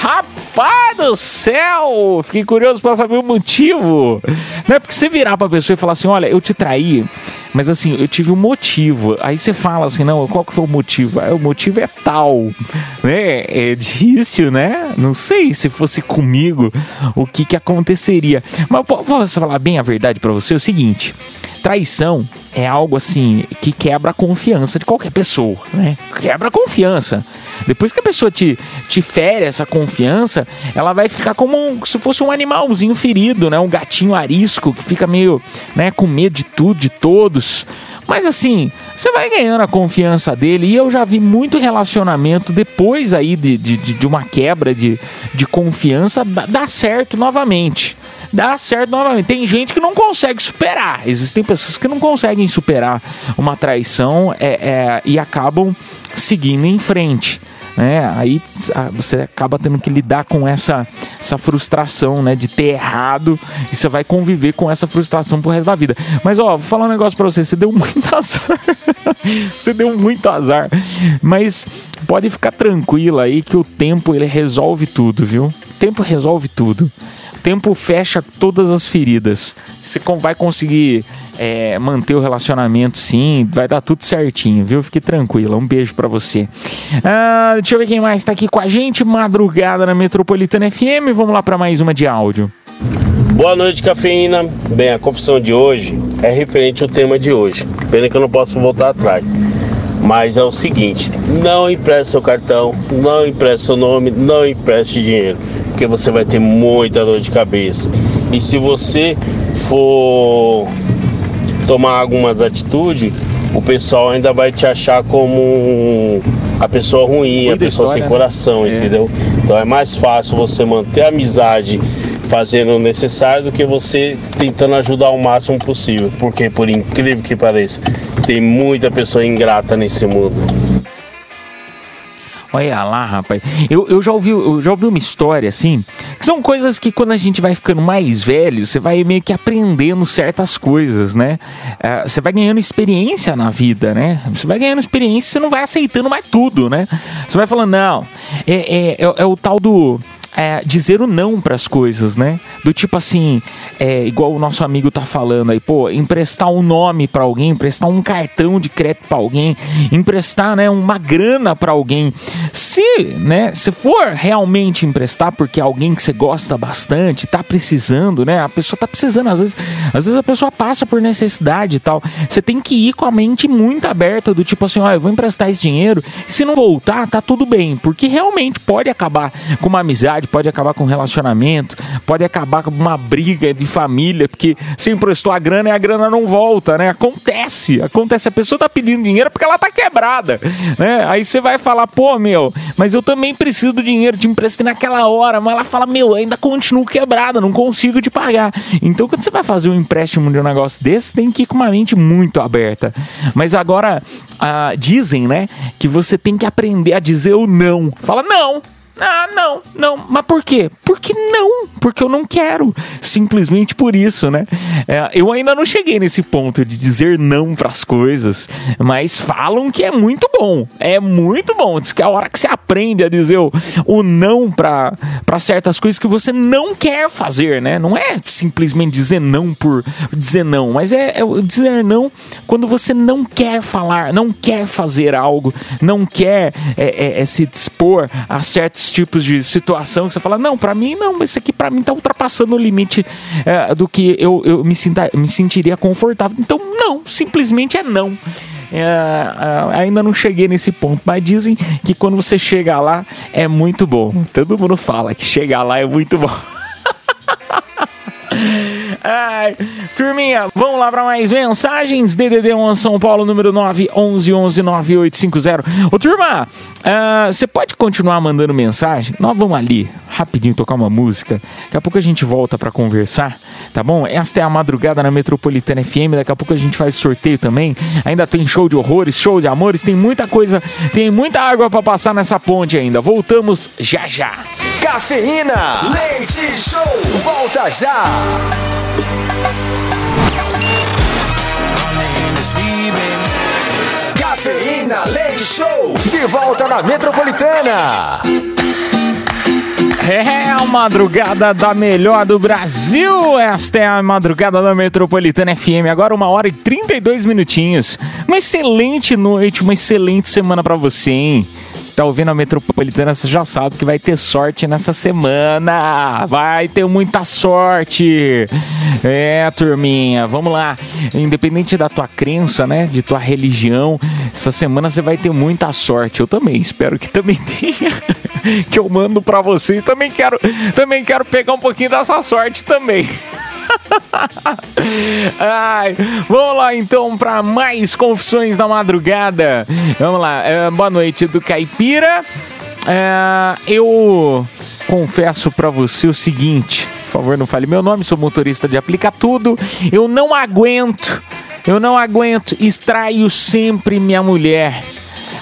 Rapaz do céu! Fiquei curioso para saber o motivo. Não é porque você virar pra pessoa e falar assim: olha, eu te traí, mas assim, eu tive um motivo. Aí você fala assim: não, qual que foi o motivo? Ah, o motivo é tal. Né? É difícil, né? Não sei se fosse comigo o que que aconteceria. Mas po- posso falar bem a verdade pra você? É o seguinte. Traição é algo assim que quebra a confiança de qualquer pessoa, né? Quebra a confiança. Depois que a pessoa te, te fere essa confiança, ela vai ficar como um- se fosse um animalzinho ferido, né? Um gatinho arisco que fica meio, né, com medo de tudo, de Mas assim, você vai ganhando a confiança dele e eu já vi muito relacionamento depois aí de, de, de- uma quebra de, de confiança dar certo novamente dá certo novamente. Tem gente que não consegue superar. Existem pessoas que não conseguem superar uma traição é, é, e acabam seguindo em frente. Né? Aí você acaba tendo que lidar com essa, essa frustração né? de ter errado e você vai conviver com essa frustração pro resto da vida. Mas ó, vou falar um negócio pra você: você deu muito azar. você deu muito azar. Mas pode ficar tranquilo aí que o tempo ele resolve tudo, viu? O tempo resolve tudo. Tempo fecha todas as feridas. Você vai conseguir é, manter o relacionamento, sim. Vai dar tudo certinho, viu? Fique tranquila. Um beijo pra você. Ah, deixa eu ver quem mais tá aqui com a gente. Madrugada na Metropolitana FM. Vamos lá pra mais uma de áudio. Boa noite, cafeína. Bem, a confissão de hoje é referente ao tema de hoje. Pena que eu não posso voltar atrás. Mas é o seguinte: não empreste seu cartão, não empreste seu nome, não empreste dinheiro, porque você vai ter muita dor de cabeça. E se você for tomar algumas atitudes, o pessoal ainda vai te achar como a pessoa ruim, a pessoa história, sem né? coração, É. entendeu? Então é mais fácil você manter a amizade fazendo o necessário do que você tentando ajudar o máximo possível. Porque, por incrível que pareça, tem muita pessoa ingrata nesse mundo. Olha lá, rapaz. Eu, eu, já ouvi, eu já ouvi uma história assim, que são coisas que quando a gente vai ficando mais velho, você vai meio que aprendendo certas coisas, né? Ah, você vai ganhando experiência na vida, né? Você vai ganhando experiência, você não vai aceitando mais tudo, né? Você vai falando, não, é, é, é, é o tal do. É, dizer o não para as coisas, né? Do tipo assim, é, igual o nosso amigo tá falando aí, pô, emprestar um nome para alguém, emprestar um cartão de crédito para alguém, emprestar, né, uma grana para alguém. Se, né, se for realmente emprestar porque é alguém que você gosta bastante, tá precisando, né? A pessoa tá precisando, às vezes, às vezes a pessoa passa por necessidade e tal. Você tem que ir com a mente muito aberta do tipo assim, ó, eu vou emprestar esse dinheiro, se não voltar, tá tudo bem, porque realmente pode acabar com uma amizade, pode acabar com um relacionamento, pode acabar com uma briga de família, porque você emprestou a grana e a grana não volta, né? Acontece, acontece. A pessoa tá pedindo dinheiro porque ela tá quebrada, né? Aí você vai falar, pô, meu, mas eu também preciso do dinheiro, te emprestei naquela hora, mas ela fala, meu, ainda continuo quebrada, não consigo te pagar. Então, quando você vai fazer um empréstimo de um negócio desse, tem que ir com uma mente muito aberta. Mas agora, ah, dizem, né, que você tem que aprender a dizer o não. Fala, não. Ah, não, não. Mas por quê? Porque não. Porque eu não quero. Simplesmente por isso, né? É, eu ainda não cheguei nesse ponto de dizer não pras coisas, mas falam que é muito bom. É muito bom. Diz que é a hora que você aprende a dizer o, o não pra certas coisas que você não quer fazer, né? Não é simplesmente dizer não por dizer não, mas é, é dizer não quando você não quer falar, não quer fazer algo, não quer é, é, é se dispor a certos tipos de situação que você fala, não, pra mim não, isso aqui pra mim tá ultrapassando o limite é, do que eu, eu me, sinta, me sentiria confortável. Então, não, simplesmente é não. É, é, ainda não cheguei nesse ponto, mas dizem que quando você chega lá é muito bom. Todo mundo fala que chegar lá é muito bom. Ai, turminha, vamos lá para mais mensagens. DDD 1 São Paulo, número 9 11 11 9850. Ô, turma, ah, você pode continuar mandando mensagem? Nós vamos ali, rapidinho, tocar uma música. Daqui a pouco a gente volta para conversar, tá bom? Esta é a madrugada na Metropolitana FM. Daqui a pouco a gente faz sorteio também. Ainda tem show de horrores, show de amores, tem muita coisa, tem muita água para passar nessa ponte ainda. Voltamos já já. Cafeína, leite show, volta já. Cafeína, leite show, de volta na Metropolitana. É a madrugada da melhor do Brasil. Esta é a madrugada da Metropolitana FM. Agora uma hora e 32 minutinhos. Uma excelente noite, uma excelente semana pra você, hein? Você tá ouvindo a Metropolitana, você já sabe que vai ter sorte nessa semana. Vai ter muita sorte. É, turminha, vamos lá. Independente da tua crença, né? De tua religião, essa semana você vai ter muita sorte. Eu também espero que também tenha. que eu mando pra vocês. Também quero, também quero pegar um pouquinho dessa sorte também. Ai, vamos lá então para mais confissões da madrugada. Vamos lá, é, boa noite do Caipira. É, eu confesso para você o seguinte, por favor, não fale meu nome, sou motorista de aplica tudo. Eu não aguento, eu não aguento, extraio sempre minha mulher.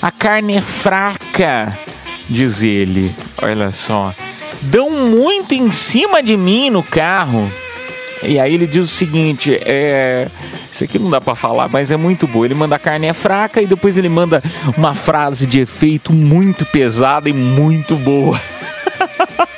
A carne é fraca, diz ele. Olha só. Dão muito em cima de mim no carro. E aí ele diz o seguinte, é... Isso aqui não dá pra falar, mas é muito bom. Ele manda a carne é fraca e depois ele manda uma frase de efeito muito pesada e muito boa.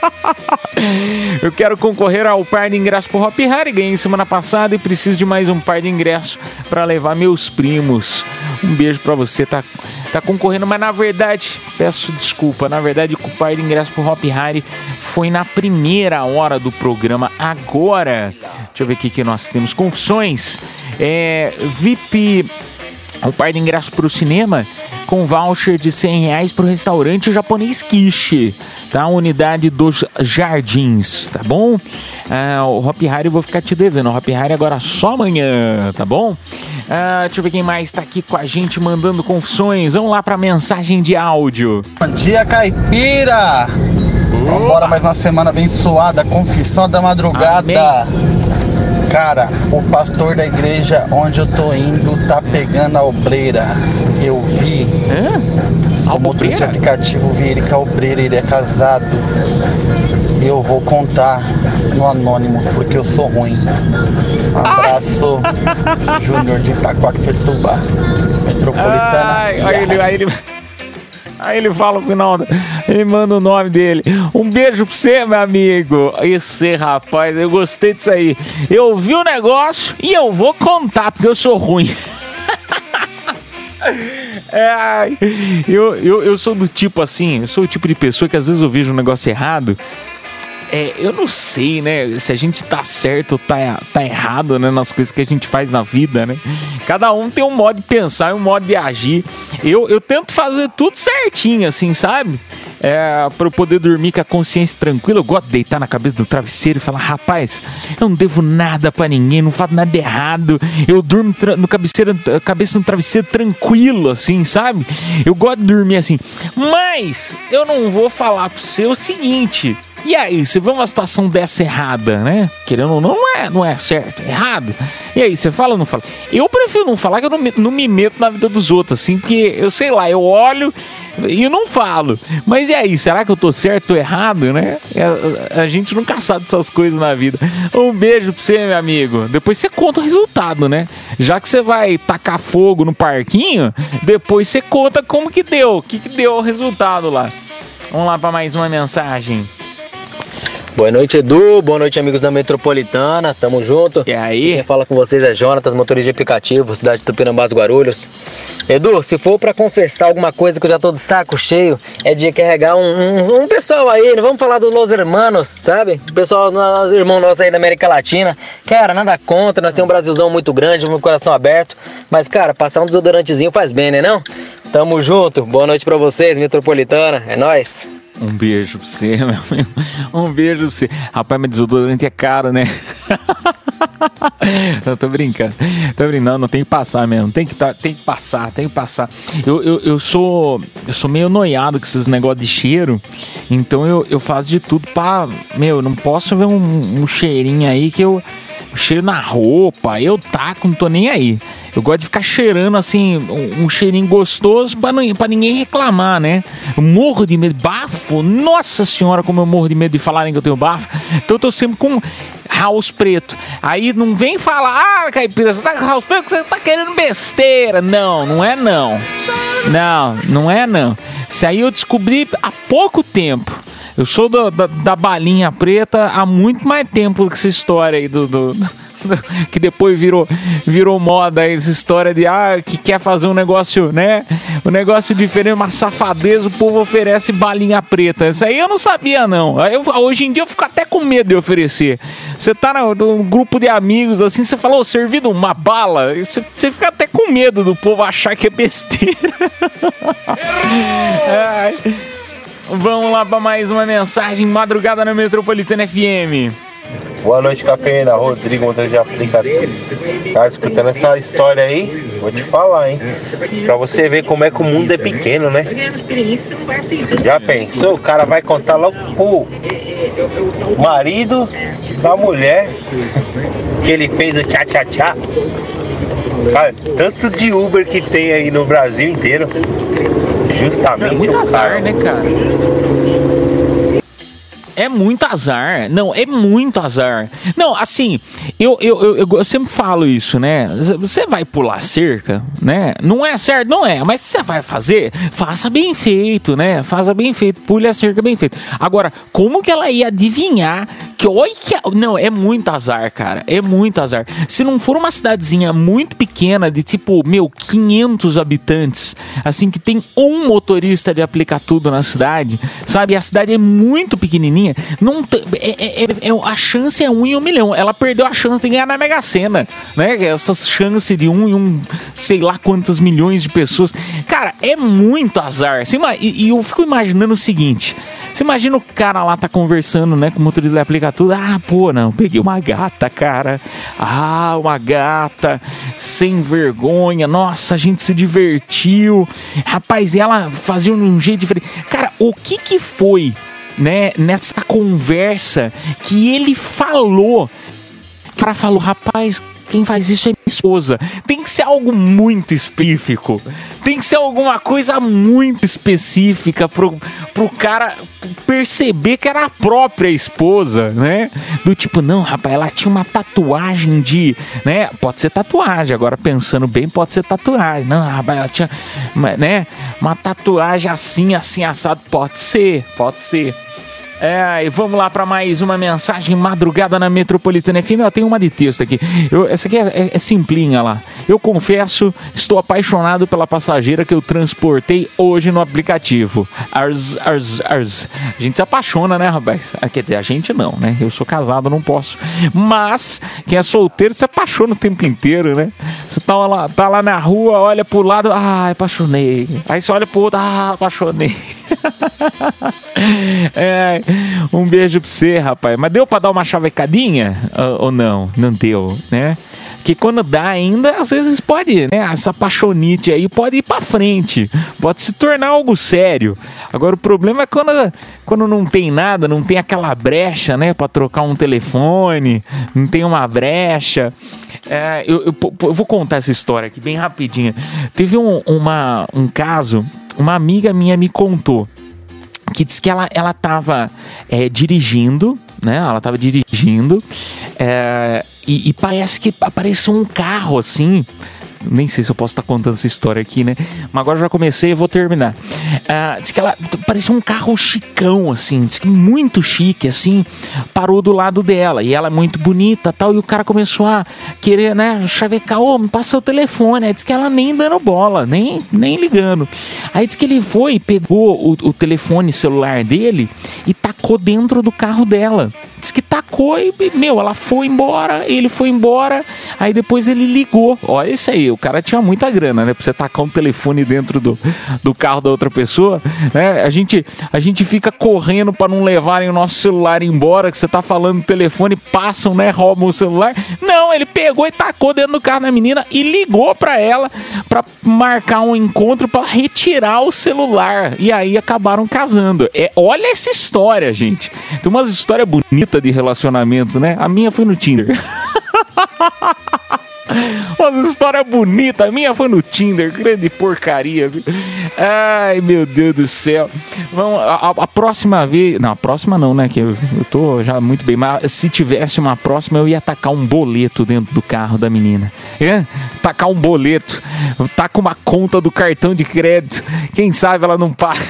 Eu quero concorrer ao par de ingressos pro Hop Harry. Ganhei semana passada e preciso de mais um par de ingressos para levar meus primos. Um beijo para você, tá, tá concorrendo, mas na verdade, peço desculpa, na verdade o par de ingressos pro Hop Harry foi na primeira hora do programa. Agora, deixa eu ver aqui que nós temos confissões. É, VIP, o par de ingressos pro cinema com voucher de 100 reais pro restaurante japonês Kishi, tá? Unidade dos Jardins, tá bom? Ah, o Hop Harry eu vou ficar te devendo. O Hop Harry agora só amanhã, tá bom? Ah, deixa eu ver quem mais tá aqui com a gente mandando confissões. Vamos lá pra mensagem de áudio. Bom dia, caipira! Vambora mais uma semana abençoada, confissão da madrugada. Cara, o pastor da igreja onde eu tô indo tá pegando a obreira. Eu vi. A o motorista de aplicativo vi ele com a obreira, ele é casado. E eu vou contar no anônimo, porque eu sou ruim. Um abraço, Júnior de Itacoaxetuba, Metropolitana. Ai, aí ele, aí ele... Aí ele fala o final, ele manda o nome dele. Um beijo pra você, meu amigo. Esse rapaz, eu gostei disso aí. Eu vi o negócio e eu vou contar, porque eu sou ruim. É, eu, eu, eu sou do tipo assim, eu sou o tipo de pessoa que às vezes eu vejo um negócio errado. É, eu não sei, né, se a gente tá certo ou tá, tá errado, né, nas coisas que a gente faz na vida, né? Cada um tem um modo de pensar e um modo de agir. Eu, eu tento fazer tudo certinho, assim, sabe? É, pra eu poder dormir com a consciência tranquila. Eu gosto de deitar na cabeça do travesseiro e falar: rapaz, eu não devo nada pra ninguém, não faço nada errado. Eu durmo no cabeceiro, cabeça no travesseiro tranquilo, assim, sabe? Eu gosto de dormir assim. Mas eu não vou falar pra você o seguinte. E aí, você vê uma situação dessa errada, né? Querendo ou não, não é, não é certo, é errado. E aí, você fala ou não fala? Eu prefiro não falar que eu não me, não me meto na vida dos outros, assim, porque eu sei lá, eu olho e não falo. Mas e aí, será que eu tô certo ou errado, né? É, A, a gente nunca sabe dessas coisas na vida. Um beijo pra você, meu amigo. Depois você conta o resultado, né? Já que você vai tacar fogo no parquinho, depois você conta como que deu, o que, que deu o resultado lá. Vamos lá para mais uma mensagem. Boa noite, Edu. Boa noite, amigos da Metropolitana. Tamo junto. E aí? Quem fala com vocês é Jonatas, motorista de aplicativo, cidade de Tupinambás, Guarulhos. Edu, se for pra confessar alguma coisa que eu já tô de saco cheio, é de carregar um, um, um pessoal aí, não vamos falar dos Los Hermanos, sabe? O pessoal, os irmãos nossos aí da América Latina. Cara, nada contra, nós temos um Brasilzão muito grande, um coração aberto. Mas, cara, passar um desodorantezinho faz bem, né não? Tamo junto. Boa noite pra vocês, Metropolitana. É nóis. Um beijo pra você, meu amigo. Um beijo pra você. Rapaz, mas desodorante é caro, né? Eu tô brincando. Tô brincando, tem que passar mesmo. Tem que, tá, tem que passar, tem que passar. Eu, eu, eu sou. Eu sou meio noiado com esses negócios de cheiro. Então eu, eu faço de tudo pra. Meu, não posso ver um, um cheirinho aí que eu. cheiro na roupa, eu taco, não tô nem aí. Eu gosto de ficar cheirando assim, um, um cheirinho gostoso pra ninguém reclamar, né? Eu morro de medo. Bafo, nossa senhora, como eu morro de medo de falarem que eu tenho bafo. Então eu tô sempre com house preto. Aí não vem falar, ah, caipira, você tá com house preto, você tá querendo besteira. Não, não é não. Não, não é não. Isso aí eu descobri há pouco tempo. Eu sou do- da, da balinha preta há muito mais tempo que essa história aí do- do- que depois virou, virou moda essa história de ah, que quer fazer um negócio, né? Um negócio diferente, uma safadeza, o povo oferece balinha preta. Isso aí eu não sabia, não. Eu- hoje em dia eu fico até com medo de oferecer. Você tá num grupo de amigos assim, você falou, servido uma bala, você, você fica até com medo do povo achar que é besteira. Vamos lá para mais uma mensagem madrugada na Metropolitana FM. Boa noite, cafeína. Rodrigo, motorista de aplicativo. Tá escutando essa história aí? Vou te falar, hein? Pra você ver como é que o mundo é pequeno, né? Já pensou? O cara vai contar logo pro marido da mulher que ele fez o tchá-tchá-tchá. Cara, tanto de Uber que tem aí no Brasil inteiro. Justamente É muito o azar, cara. né, cara? É muito azar. Não, é muito azar. Não, assim, eu, eu, eu, eu- sempre falo isso, né? Você vai pular cerca, né? Não é certo, não é. Mas se você vai fazer, faça bem feito, né? Faça bem feito. Pule a cerca bem feito. Agora, como que ela ia adivinhar que. Olha que. Não, é muito azar, cara. É muito azar. Se não for uma cidadezinha muito pequena, de tipo, meu, 500 habitantes, assim, que tem um motorista de aplicar tudo na cidade, sabe? A cidade é muito pequenininha, não é, é- é- é- a chance é um em um milhão. Ela perdeu a chance de ganhar na Mega Sena, né? Essas chances de um em um, sei lá quantas milhões de pessoas. Cara, é muito azar. E, e eu fico imaginando o seguinte: você imagina o cara lá tá conversando, né, com o motorista aplicar tudo. Ah, pô, não, peguei uma gata, cara. Ah, uma gata, sem vergonha. Nossa, a gente se divertiu. Rapaz, ela fazia de um jeito diferente. Cara, o que que foi, né, nessa conversa que ele falou? Cara falou, rapaz, quem faz isso é minha esposa. Tem que ser algo muito específico. Tem que ser alguma coisa muito específica pro, pro cara perceber que era a própria esposa, né? Do tipo, não, rapaz, ela tinha uma tatuagem de, né? Pode ser tatuagem, agora pensando bem, pode ser tatuagem. Não, rapaz, ela tinha, né? Uma tatuagem assim, assim, assado. Pode ser, pode ser. É, e vamos lá para mais uma mensagem madrugada na Metropolitana FM. Eu tenho uma de texto aqui. Eu, essa aqui é, é, é simplinha lá. Eu confesso, estou apaixonado pela passageira que eu transportei hoje no aplicativo. A gente se apaixona, né, rapaz? Ah, Quer dizer, a gente não, né? Eu sou casado, não posso. Mas quem é solteiro se apaixona o tempo inteiro, né? Você tá lá, tá lá na rua, olha pro lado, ah, apaixonei. Aí você olha pro outro, ah, apaixonei. É, um beijo pra você, rapaz. Mas deu pra dar uma chavecadinha? Ou, não? Não deu, né? Que quando dá ainda, às vezes pode, né? Essa paixonite aí pode ir pra frente. Pode se tornar algo sério. Agora o problema é quando, quando não tem nada, não tem aquela brecha, né? Pra trocar um telefone, não tem uma brecha. É, eu, eu- eu vou contar essa história aqui bem rapidinho. Teve um, uma, um caso, uma amiga minha me contou que disse que ela, ela tava é, dirigindo, né? Ela tava dirigindo é, e, e parece que apareceu um carro assim. Nem sei se eu posso estar contando essa história aqui, né? Mas agora já comecei e vou terminar. Ah, diz que ela parecia um carro chicão, assim, diz que muito chique, assim, parou do lado dela. E ela é muito bonita tal. E o cara começou a querer, né, chavecar, ô, me passa o telefone. Aí diz que ela nem dando bola, nem, nem ligando. Aí diz que ele foi, pegou o, o telefone celular dele e tacou dentro do carro dela. Que tacou e, meu, ela foi embora, ele foi embora, aí depois ele ligou. Olha isso aí, o cara tinha muita grana, né? Pra você tacar um telefone dentro do, do carro da outra pessoa, né? A gente, a gente fica correndo pra não levarem o nosso celular embora, que você tá falando no telefone, passam, né? Roubam o celular. Não, ele pegou e tacou dentro do carro da menina e ligou pra ela pra marcar um encontro pra retirar o celular. E aí acabaram casando. É, olha essa história, gente. Tem umas histórias bonitas de relacionamento, né? A minha foi no Tinder. Uma história bonita, a minha foi no Tinder, grande porcaria. viu? Ai, meu Deus do céu. Vamos, a, a- próxima vez. Não, a próxima não, né? Que eu, eu tô já muito bem. Mas se tivesse uma próxima, eu ia tacar um boleto dentro do carro da menina. É? Tacar um boleto. Tacar uma conta do cartão de crédito. Quem sabe ela não paga.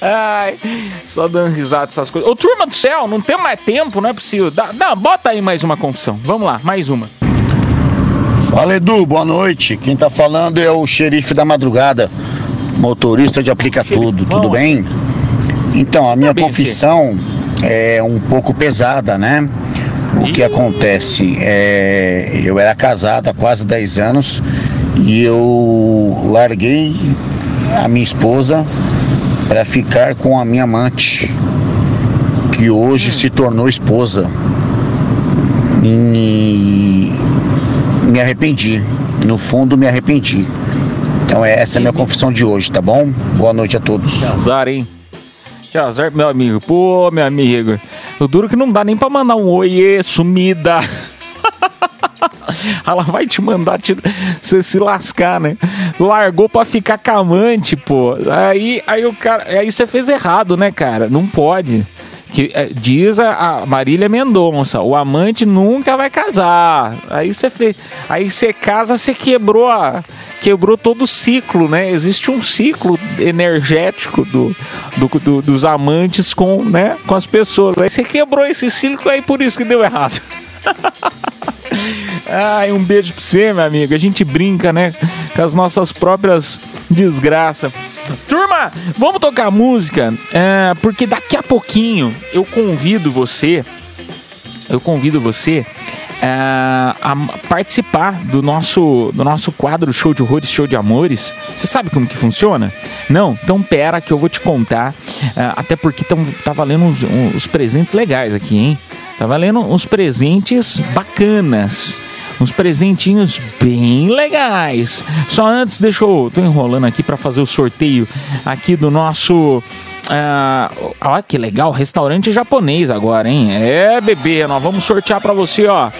Ai, só dando risada dessas coisas. Ô, turma do céu, não tem mais tempo, não é possível. Dá, dá, bota aí mais uma confissão. Vamos lá, mais uma. Fala Edu, boa noite. Quem tá falando é o xerife da madrugada, motorista de aplica tudo, tudo bem? Então, a minha confissão é um pouco pesada, né? O que acontece é, eu era casado há quase 10 anos e eu larguei a minha esposa para ficar com a minha amante, que hoje se tornou esposa. E me arrependi. No fundo, me arrependi. Então, essa é a minha confissão de hoje, tá bom? Boa noite a todos. Que azar, hein? Que azar, meu amigo. Pô, meu amigo. O duro que não dá nem pra mandar um oiê, sumida. Ela vai te mandar te, você se lascar, né? Largou pra ficar com amante, pô. Aí, aí o cara. Aí você fez errado, né, cara? Não pode. Que, é, diz a, a Marília Mendonça, o amante nunca vai casar. Aí você fez. Aí você casa, você quebrou a. Quebrou todo o ciclo, né? Existe um ciclo energético do, do- do- dos amantes com, né, com as pessoas. Aí você quebrou esse ciclo aí por isso que deu errado. Ai, um beijo pra você, meu amigo. A gente brinca, né? Com as nossas próprias desgraças. Turma, vamos tocar música, é, porque daqui a pouquinho eu convido você, eu convido você é, a participar do nosso, do nosso quadro Show de Horrores, Show de Amores. Você sabe como que funciona? Não? Então pera que eu vou te contar. é, até porque tão, tá valendo uns, uns presentes legais aqui, hein? Tá valendo uns presentes bacanas. Uns presentinhos bem legais. Só antes, deixa eu. tô enrolando aqui para fazer o sorteio aqui do nosso. Ah, olha que legal, restaurante japonês agora, hein? É, bebê, nós vamos sortear para você, ó.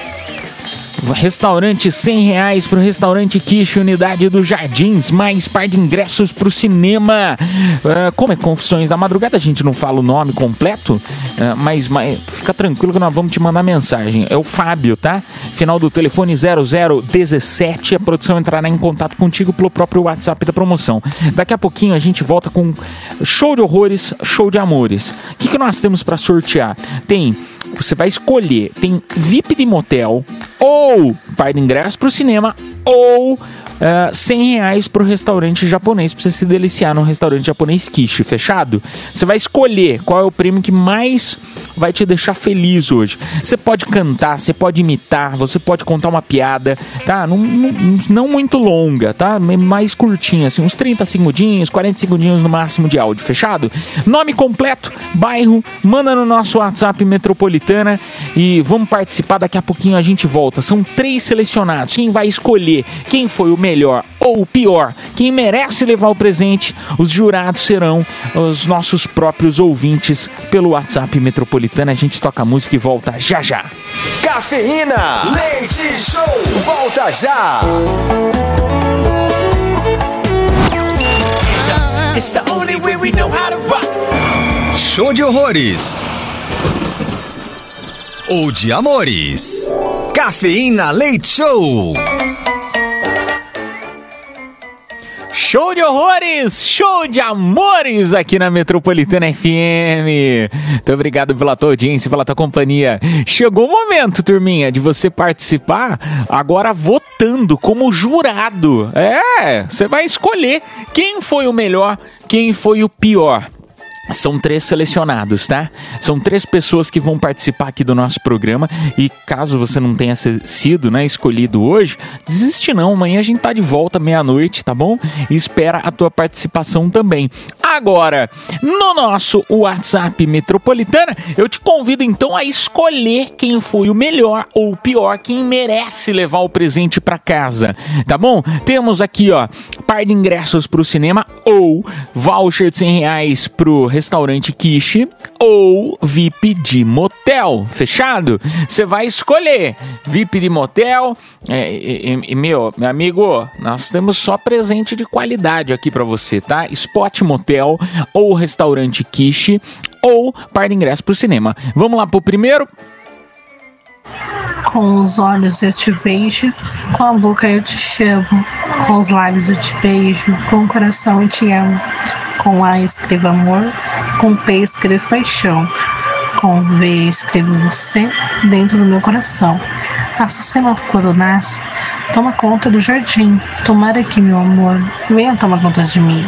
Restaurante 100 reais pro restaurante Quiche, unidade dos Jardins, mais par de ingressos pro cinema. Ah, como é Confissões da Madrugada, a gente não fala o nome completo, ah, mas, mas fica tranquilo que nós vamos te mandar mensagem. É o Fábio, tá? Final do telefone 0017. A produção entrará em contato contigo pelo próprio WhatsApp da promoção. Daqui a pouquinho a gente volta com show de horrores, show de amores. O que, que nós temos para sortear? Tem você vai escolher, tem VIP de motel, ou par de ingresso pro cinema, ou eh, 100 reais pro restaurante japonês, pra você se deliciar no restaurante japonês Kishi, fechado? Você vai escolher qual é o prêmio que mais vai te deixar feliz hoje. Você pode cantar, você pode imitar, você pode contar uma piada, tá? Não, não, não muito longa, tá? Mais curtinha, assim, uns 30 segundinhos, 40 segundinhos no máximo de áudio, fechado? Nome completo, bairro, manda no nosso WhatsApp Metropolitana e vamos participar. Daqui a pouquinho a gente volta. São três selecionados. Quem vai escolher quem foi o melhor ou o pior, quem merece levar o presente, os jurados serão os nossos próprios ouvintes pelo WhatsApp Metropolitana. A gente toca música e volta já já. Cafeína, leite show, volta já. It's the only way we know how to rock. Show de horrores. Ou de amores. Cafeína Leite Show. Show de horrores, show de amores aqui na Metropolitana FM. Muito obrigado pela tua audiência, pela tua companhia. Chegou o momento, turminha, de você participar agora votando como jurado. É, você vai escolher quem foi o melhor, quem foi o pior. São três selecionados, tá? São três pessoas que vão participar aqui do nosso programa. E caso você não tenha sido né, escolhido hoje, desiste não. Amanhã a gente tá de volta meia-noite, tá bom? E espera a tua participação também. Agora, no nosso WhatsApp Metropolitana, eu te convido então a escolher quem foi o melhor ou o pior, quem merece levar o presente para casa, tá bom? Temos aqui, ó, par de ingressos pro cinema ou voucher de 100 reais pro restaurante Kishi ou VIP de motel, fechado? Você vai escolher VIP de motel. É, e, e- e, meu, meu amigo, nós temos só presente de qualidade aqui pra você, tá? Spot Motel ou restaurante Kishi ou par de ingresso pro cinema. Vamos lá pro primeiro? Com os olhos eu te vejo, com a boca eu te chamo, com os lábios eu te beijo, com o coração eu te amo. Com A escrevo amor, com P escrevo paixão, com V escrevo você dentro do meu coração. Assassinato quando nasce, toma conta do jardim. Tomara que meu amor venha tomar conta de mim.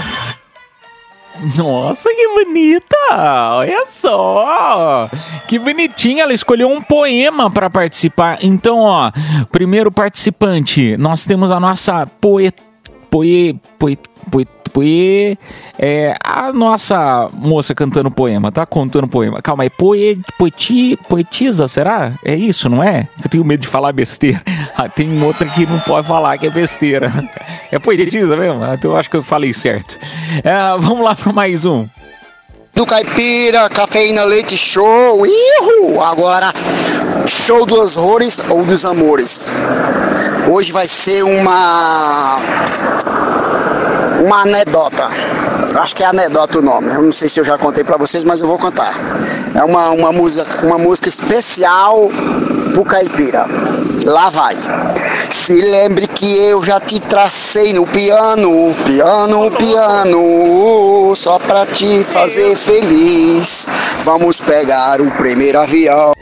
Nossa, que bonita! Olha só! Que bonitinha, ela escolheu um poema para participar. Então, ó, primeiro participante, nós temos a nossa poet... Poe... Poe... Poe... Poe... É, a nossa moça cantando poema, tá? Contando poema. Calma aí, poe... Poeti... Poetisa, será? É isso, não é? Eu tenho medo de falar besteira. Ah, Tem outra que não pode falar que é besteira. É poetisa mesmo? Então eu acho que eu falei certo. É, vamos lá para mais um. Do Caipira, Cafeína Leite Show. Ihu! Agora, show dos horrores ou dos amores. Hoje vai ser uma. Uma anedota. Acho que é anedota o nome. Eu não sei se eu já contei pra vocês, mas eu vou contar. É uma, uma, música, uma música especial pro Caipira. Lá vai. Se lembre que eu já te tracei no piano, piano, piano, só pra te fazer feliz. Vamos pegar o primeiro avião.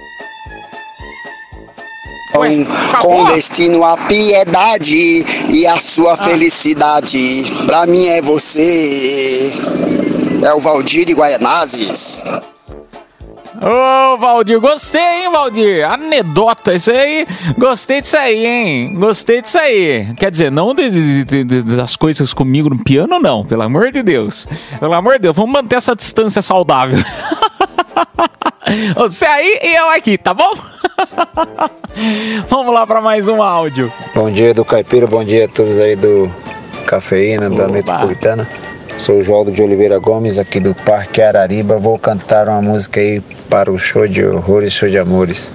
Com destino à piedade e a sua felicidade. Pra mim é você. É o Valdir de Guaianazes. Ô, Valdir, gostei, hein, Valdir? Anedota, isso aí. Gostei disso aí, hein? Gostei disso aí. Quer dizer, não de, de- de- de- das coisas comigo no piano, não. Pelo amor de Deus. Pelo amor de Deus, vamos manter essa distância saudável. Você aí e eu aqui, tá bom? vamos lá para mais um áudio. Bom dia do Caipira, bom dia a todos aí do Cafeína, da Metropolitana. Sou o Joaldo de Oliveira Gomes, aqui do Parque Arariba. Vou cantar uma música aí para o show de horrores, show de amores.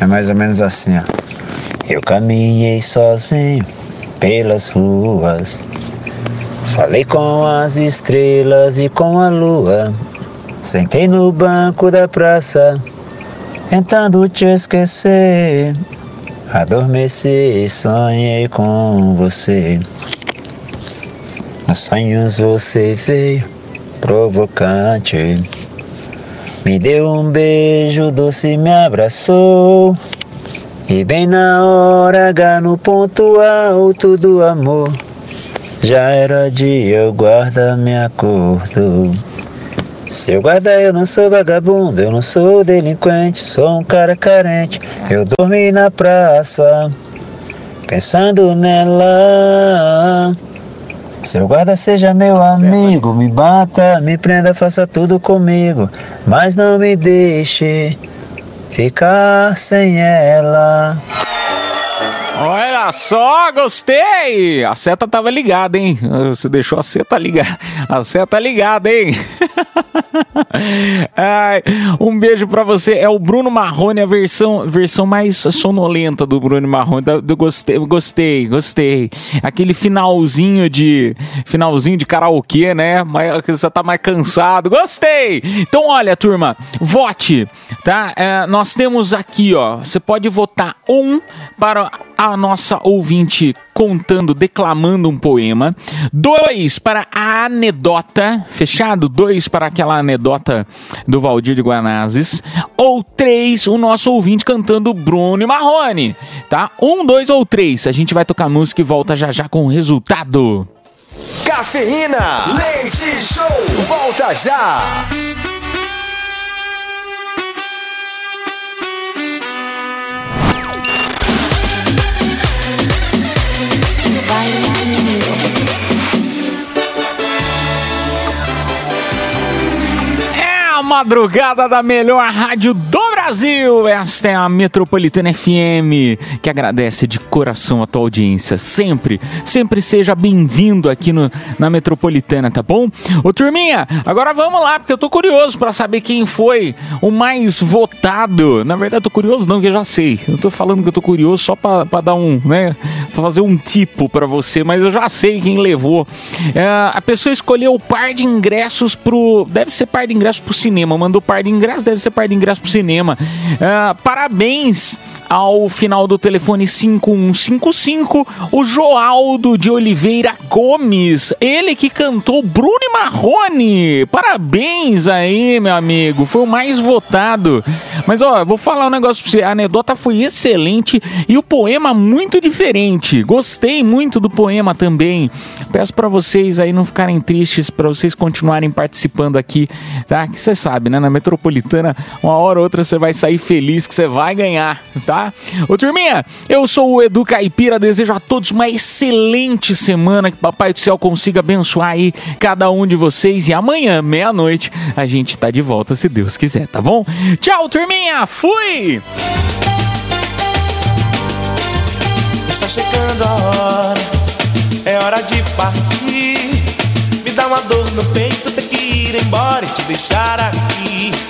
É mais ou menos assim, ó. Eu caminhei sozinho pelas ruas. Falei com as estrelas e com a lua. Sentei no banco da praça, tentando te esquecer. Adormeci e sonhei com você. Nos sonhos você veio provocante. Me deu um beijo doce, me abraçou. E bem na hora H, no ponto alto do amor. Já era dia, o guarda me acordou. Seu guarda, eu não sou vagabundo, eu não sou delinquente, sou um cara carente. Eu dormi na praça, pensando nela. Seu guarda seja meu amigo, me bata, me prenda, faça tudo comigo, mas não me deixe ficar sem ela. Olha só, gostei! A seta tava ligada, hein? Você deixou a seta ligada. A seta ligada, hein? Ai, um beijo pra você. É o Bruno Marrone, a versão, versão mais sonolenta do Bruno Marrone. Da- do gostei, gostei, gostei. Aquele finalzinho de finalzinho de karaokê, né? Mas você tá mais cansado. Gostei. Então, olha, turma, vote, tá? É, nós temos aqui, ó. Você pode votar um para a nossa ouvinte contando, declamando um poema. Dois para a anedota, fechado? Dois para aquela anedota do Valdir de Guanazes. Ou três, o nosso ouvinte cantando Bruno e Marrone, tá? Um, dois ou três. A gente vai tocar música e volta já já com o resultado. Cafeína. Leite Show. Volta já. Madrugada da melhor rádio do Brasil. Esta é a Metropolitana FM, que agradece de coração a tua audiência. Sempre, sempre seja bem-vindo aqui no, na Metropolitana, tá bom? Ô turminha, agora vamos lá, porque eu tô curioso pra saber quem foi o mais votado. Na verdade, tô curioso não, que eu já sei. Eu tô falando que eu tô curioso só pra dar um, né, fazer um tipo pra você, mas eu já sei quem levou. É, a pessoa escolheu o par de ingressos pro. Deve ser par de ingressos pro cinema. Mandou par de ingressos, deve ser par de ingressos pro cinema. É, parabéns ao final do telefone 5155, o Joaldo de Oliveira Gomes. Ele que cantou Bruno Marrone. Parabéns aí, meu amigo. Foi o mais votado. Mas ó, vou falar um negócio pra você. A anedota foi excelente e o poema muito diferente. Gostei muito do poema também. Peço pra vocês aí não ficarem tristes, pra vocês continuarem participando aqui, tá? Que você sabe, né? Na Metropolitana, uma hora ou outra você vai sair feliz que você vai ganhar, Ô turminha, eu sou o Edu Caipira, desejo a todos uma excelente semana, que Papai do Céu consiga abençoar aí cada um de vocês e amanhã, meia-noite, a gente tá de volta, se Deus quiser, tá bom? Tchau, turminha, fui! Está chegando a hora, é hora de partir. Me dá uma dor no peito, ter que ir embora e te deixar aqui.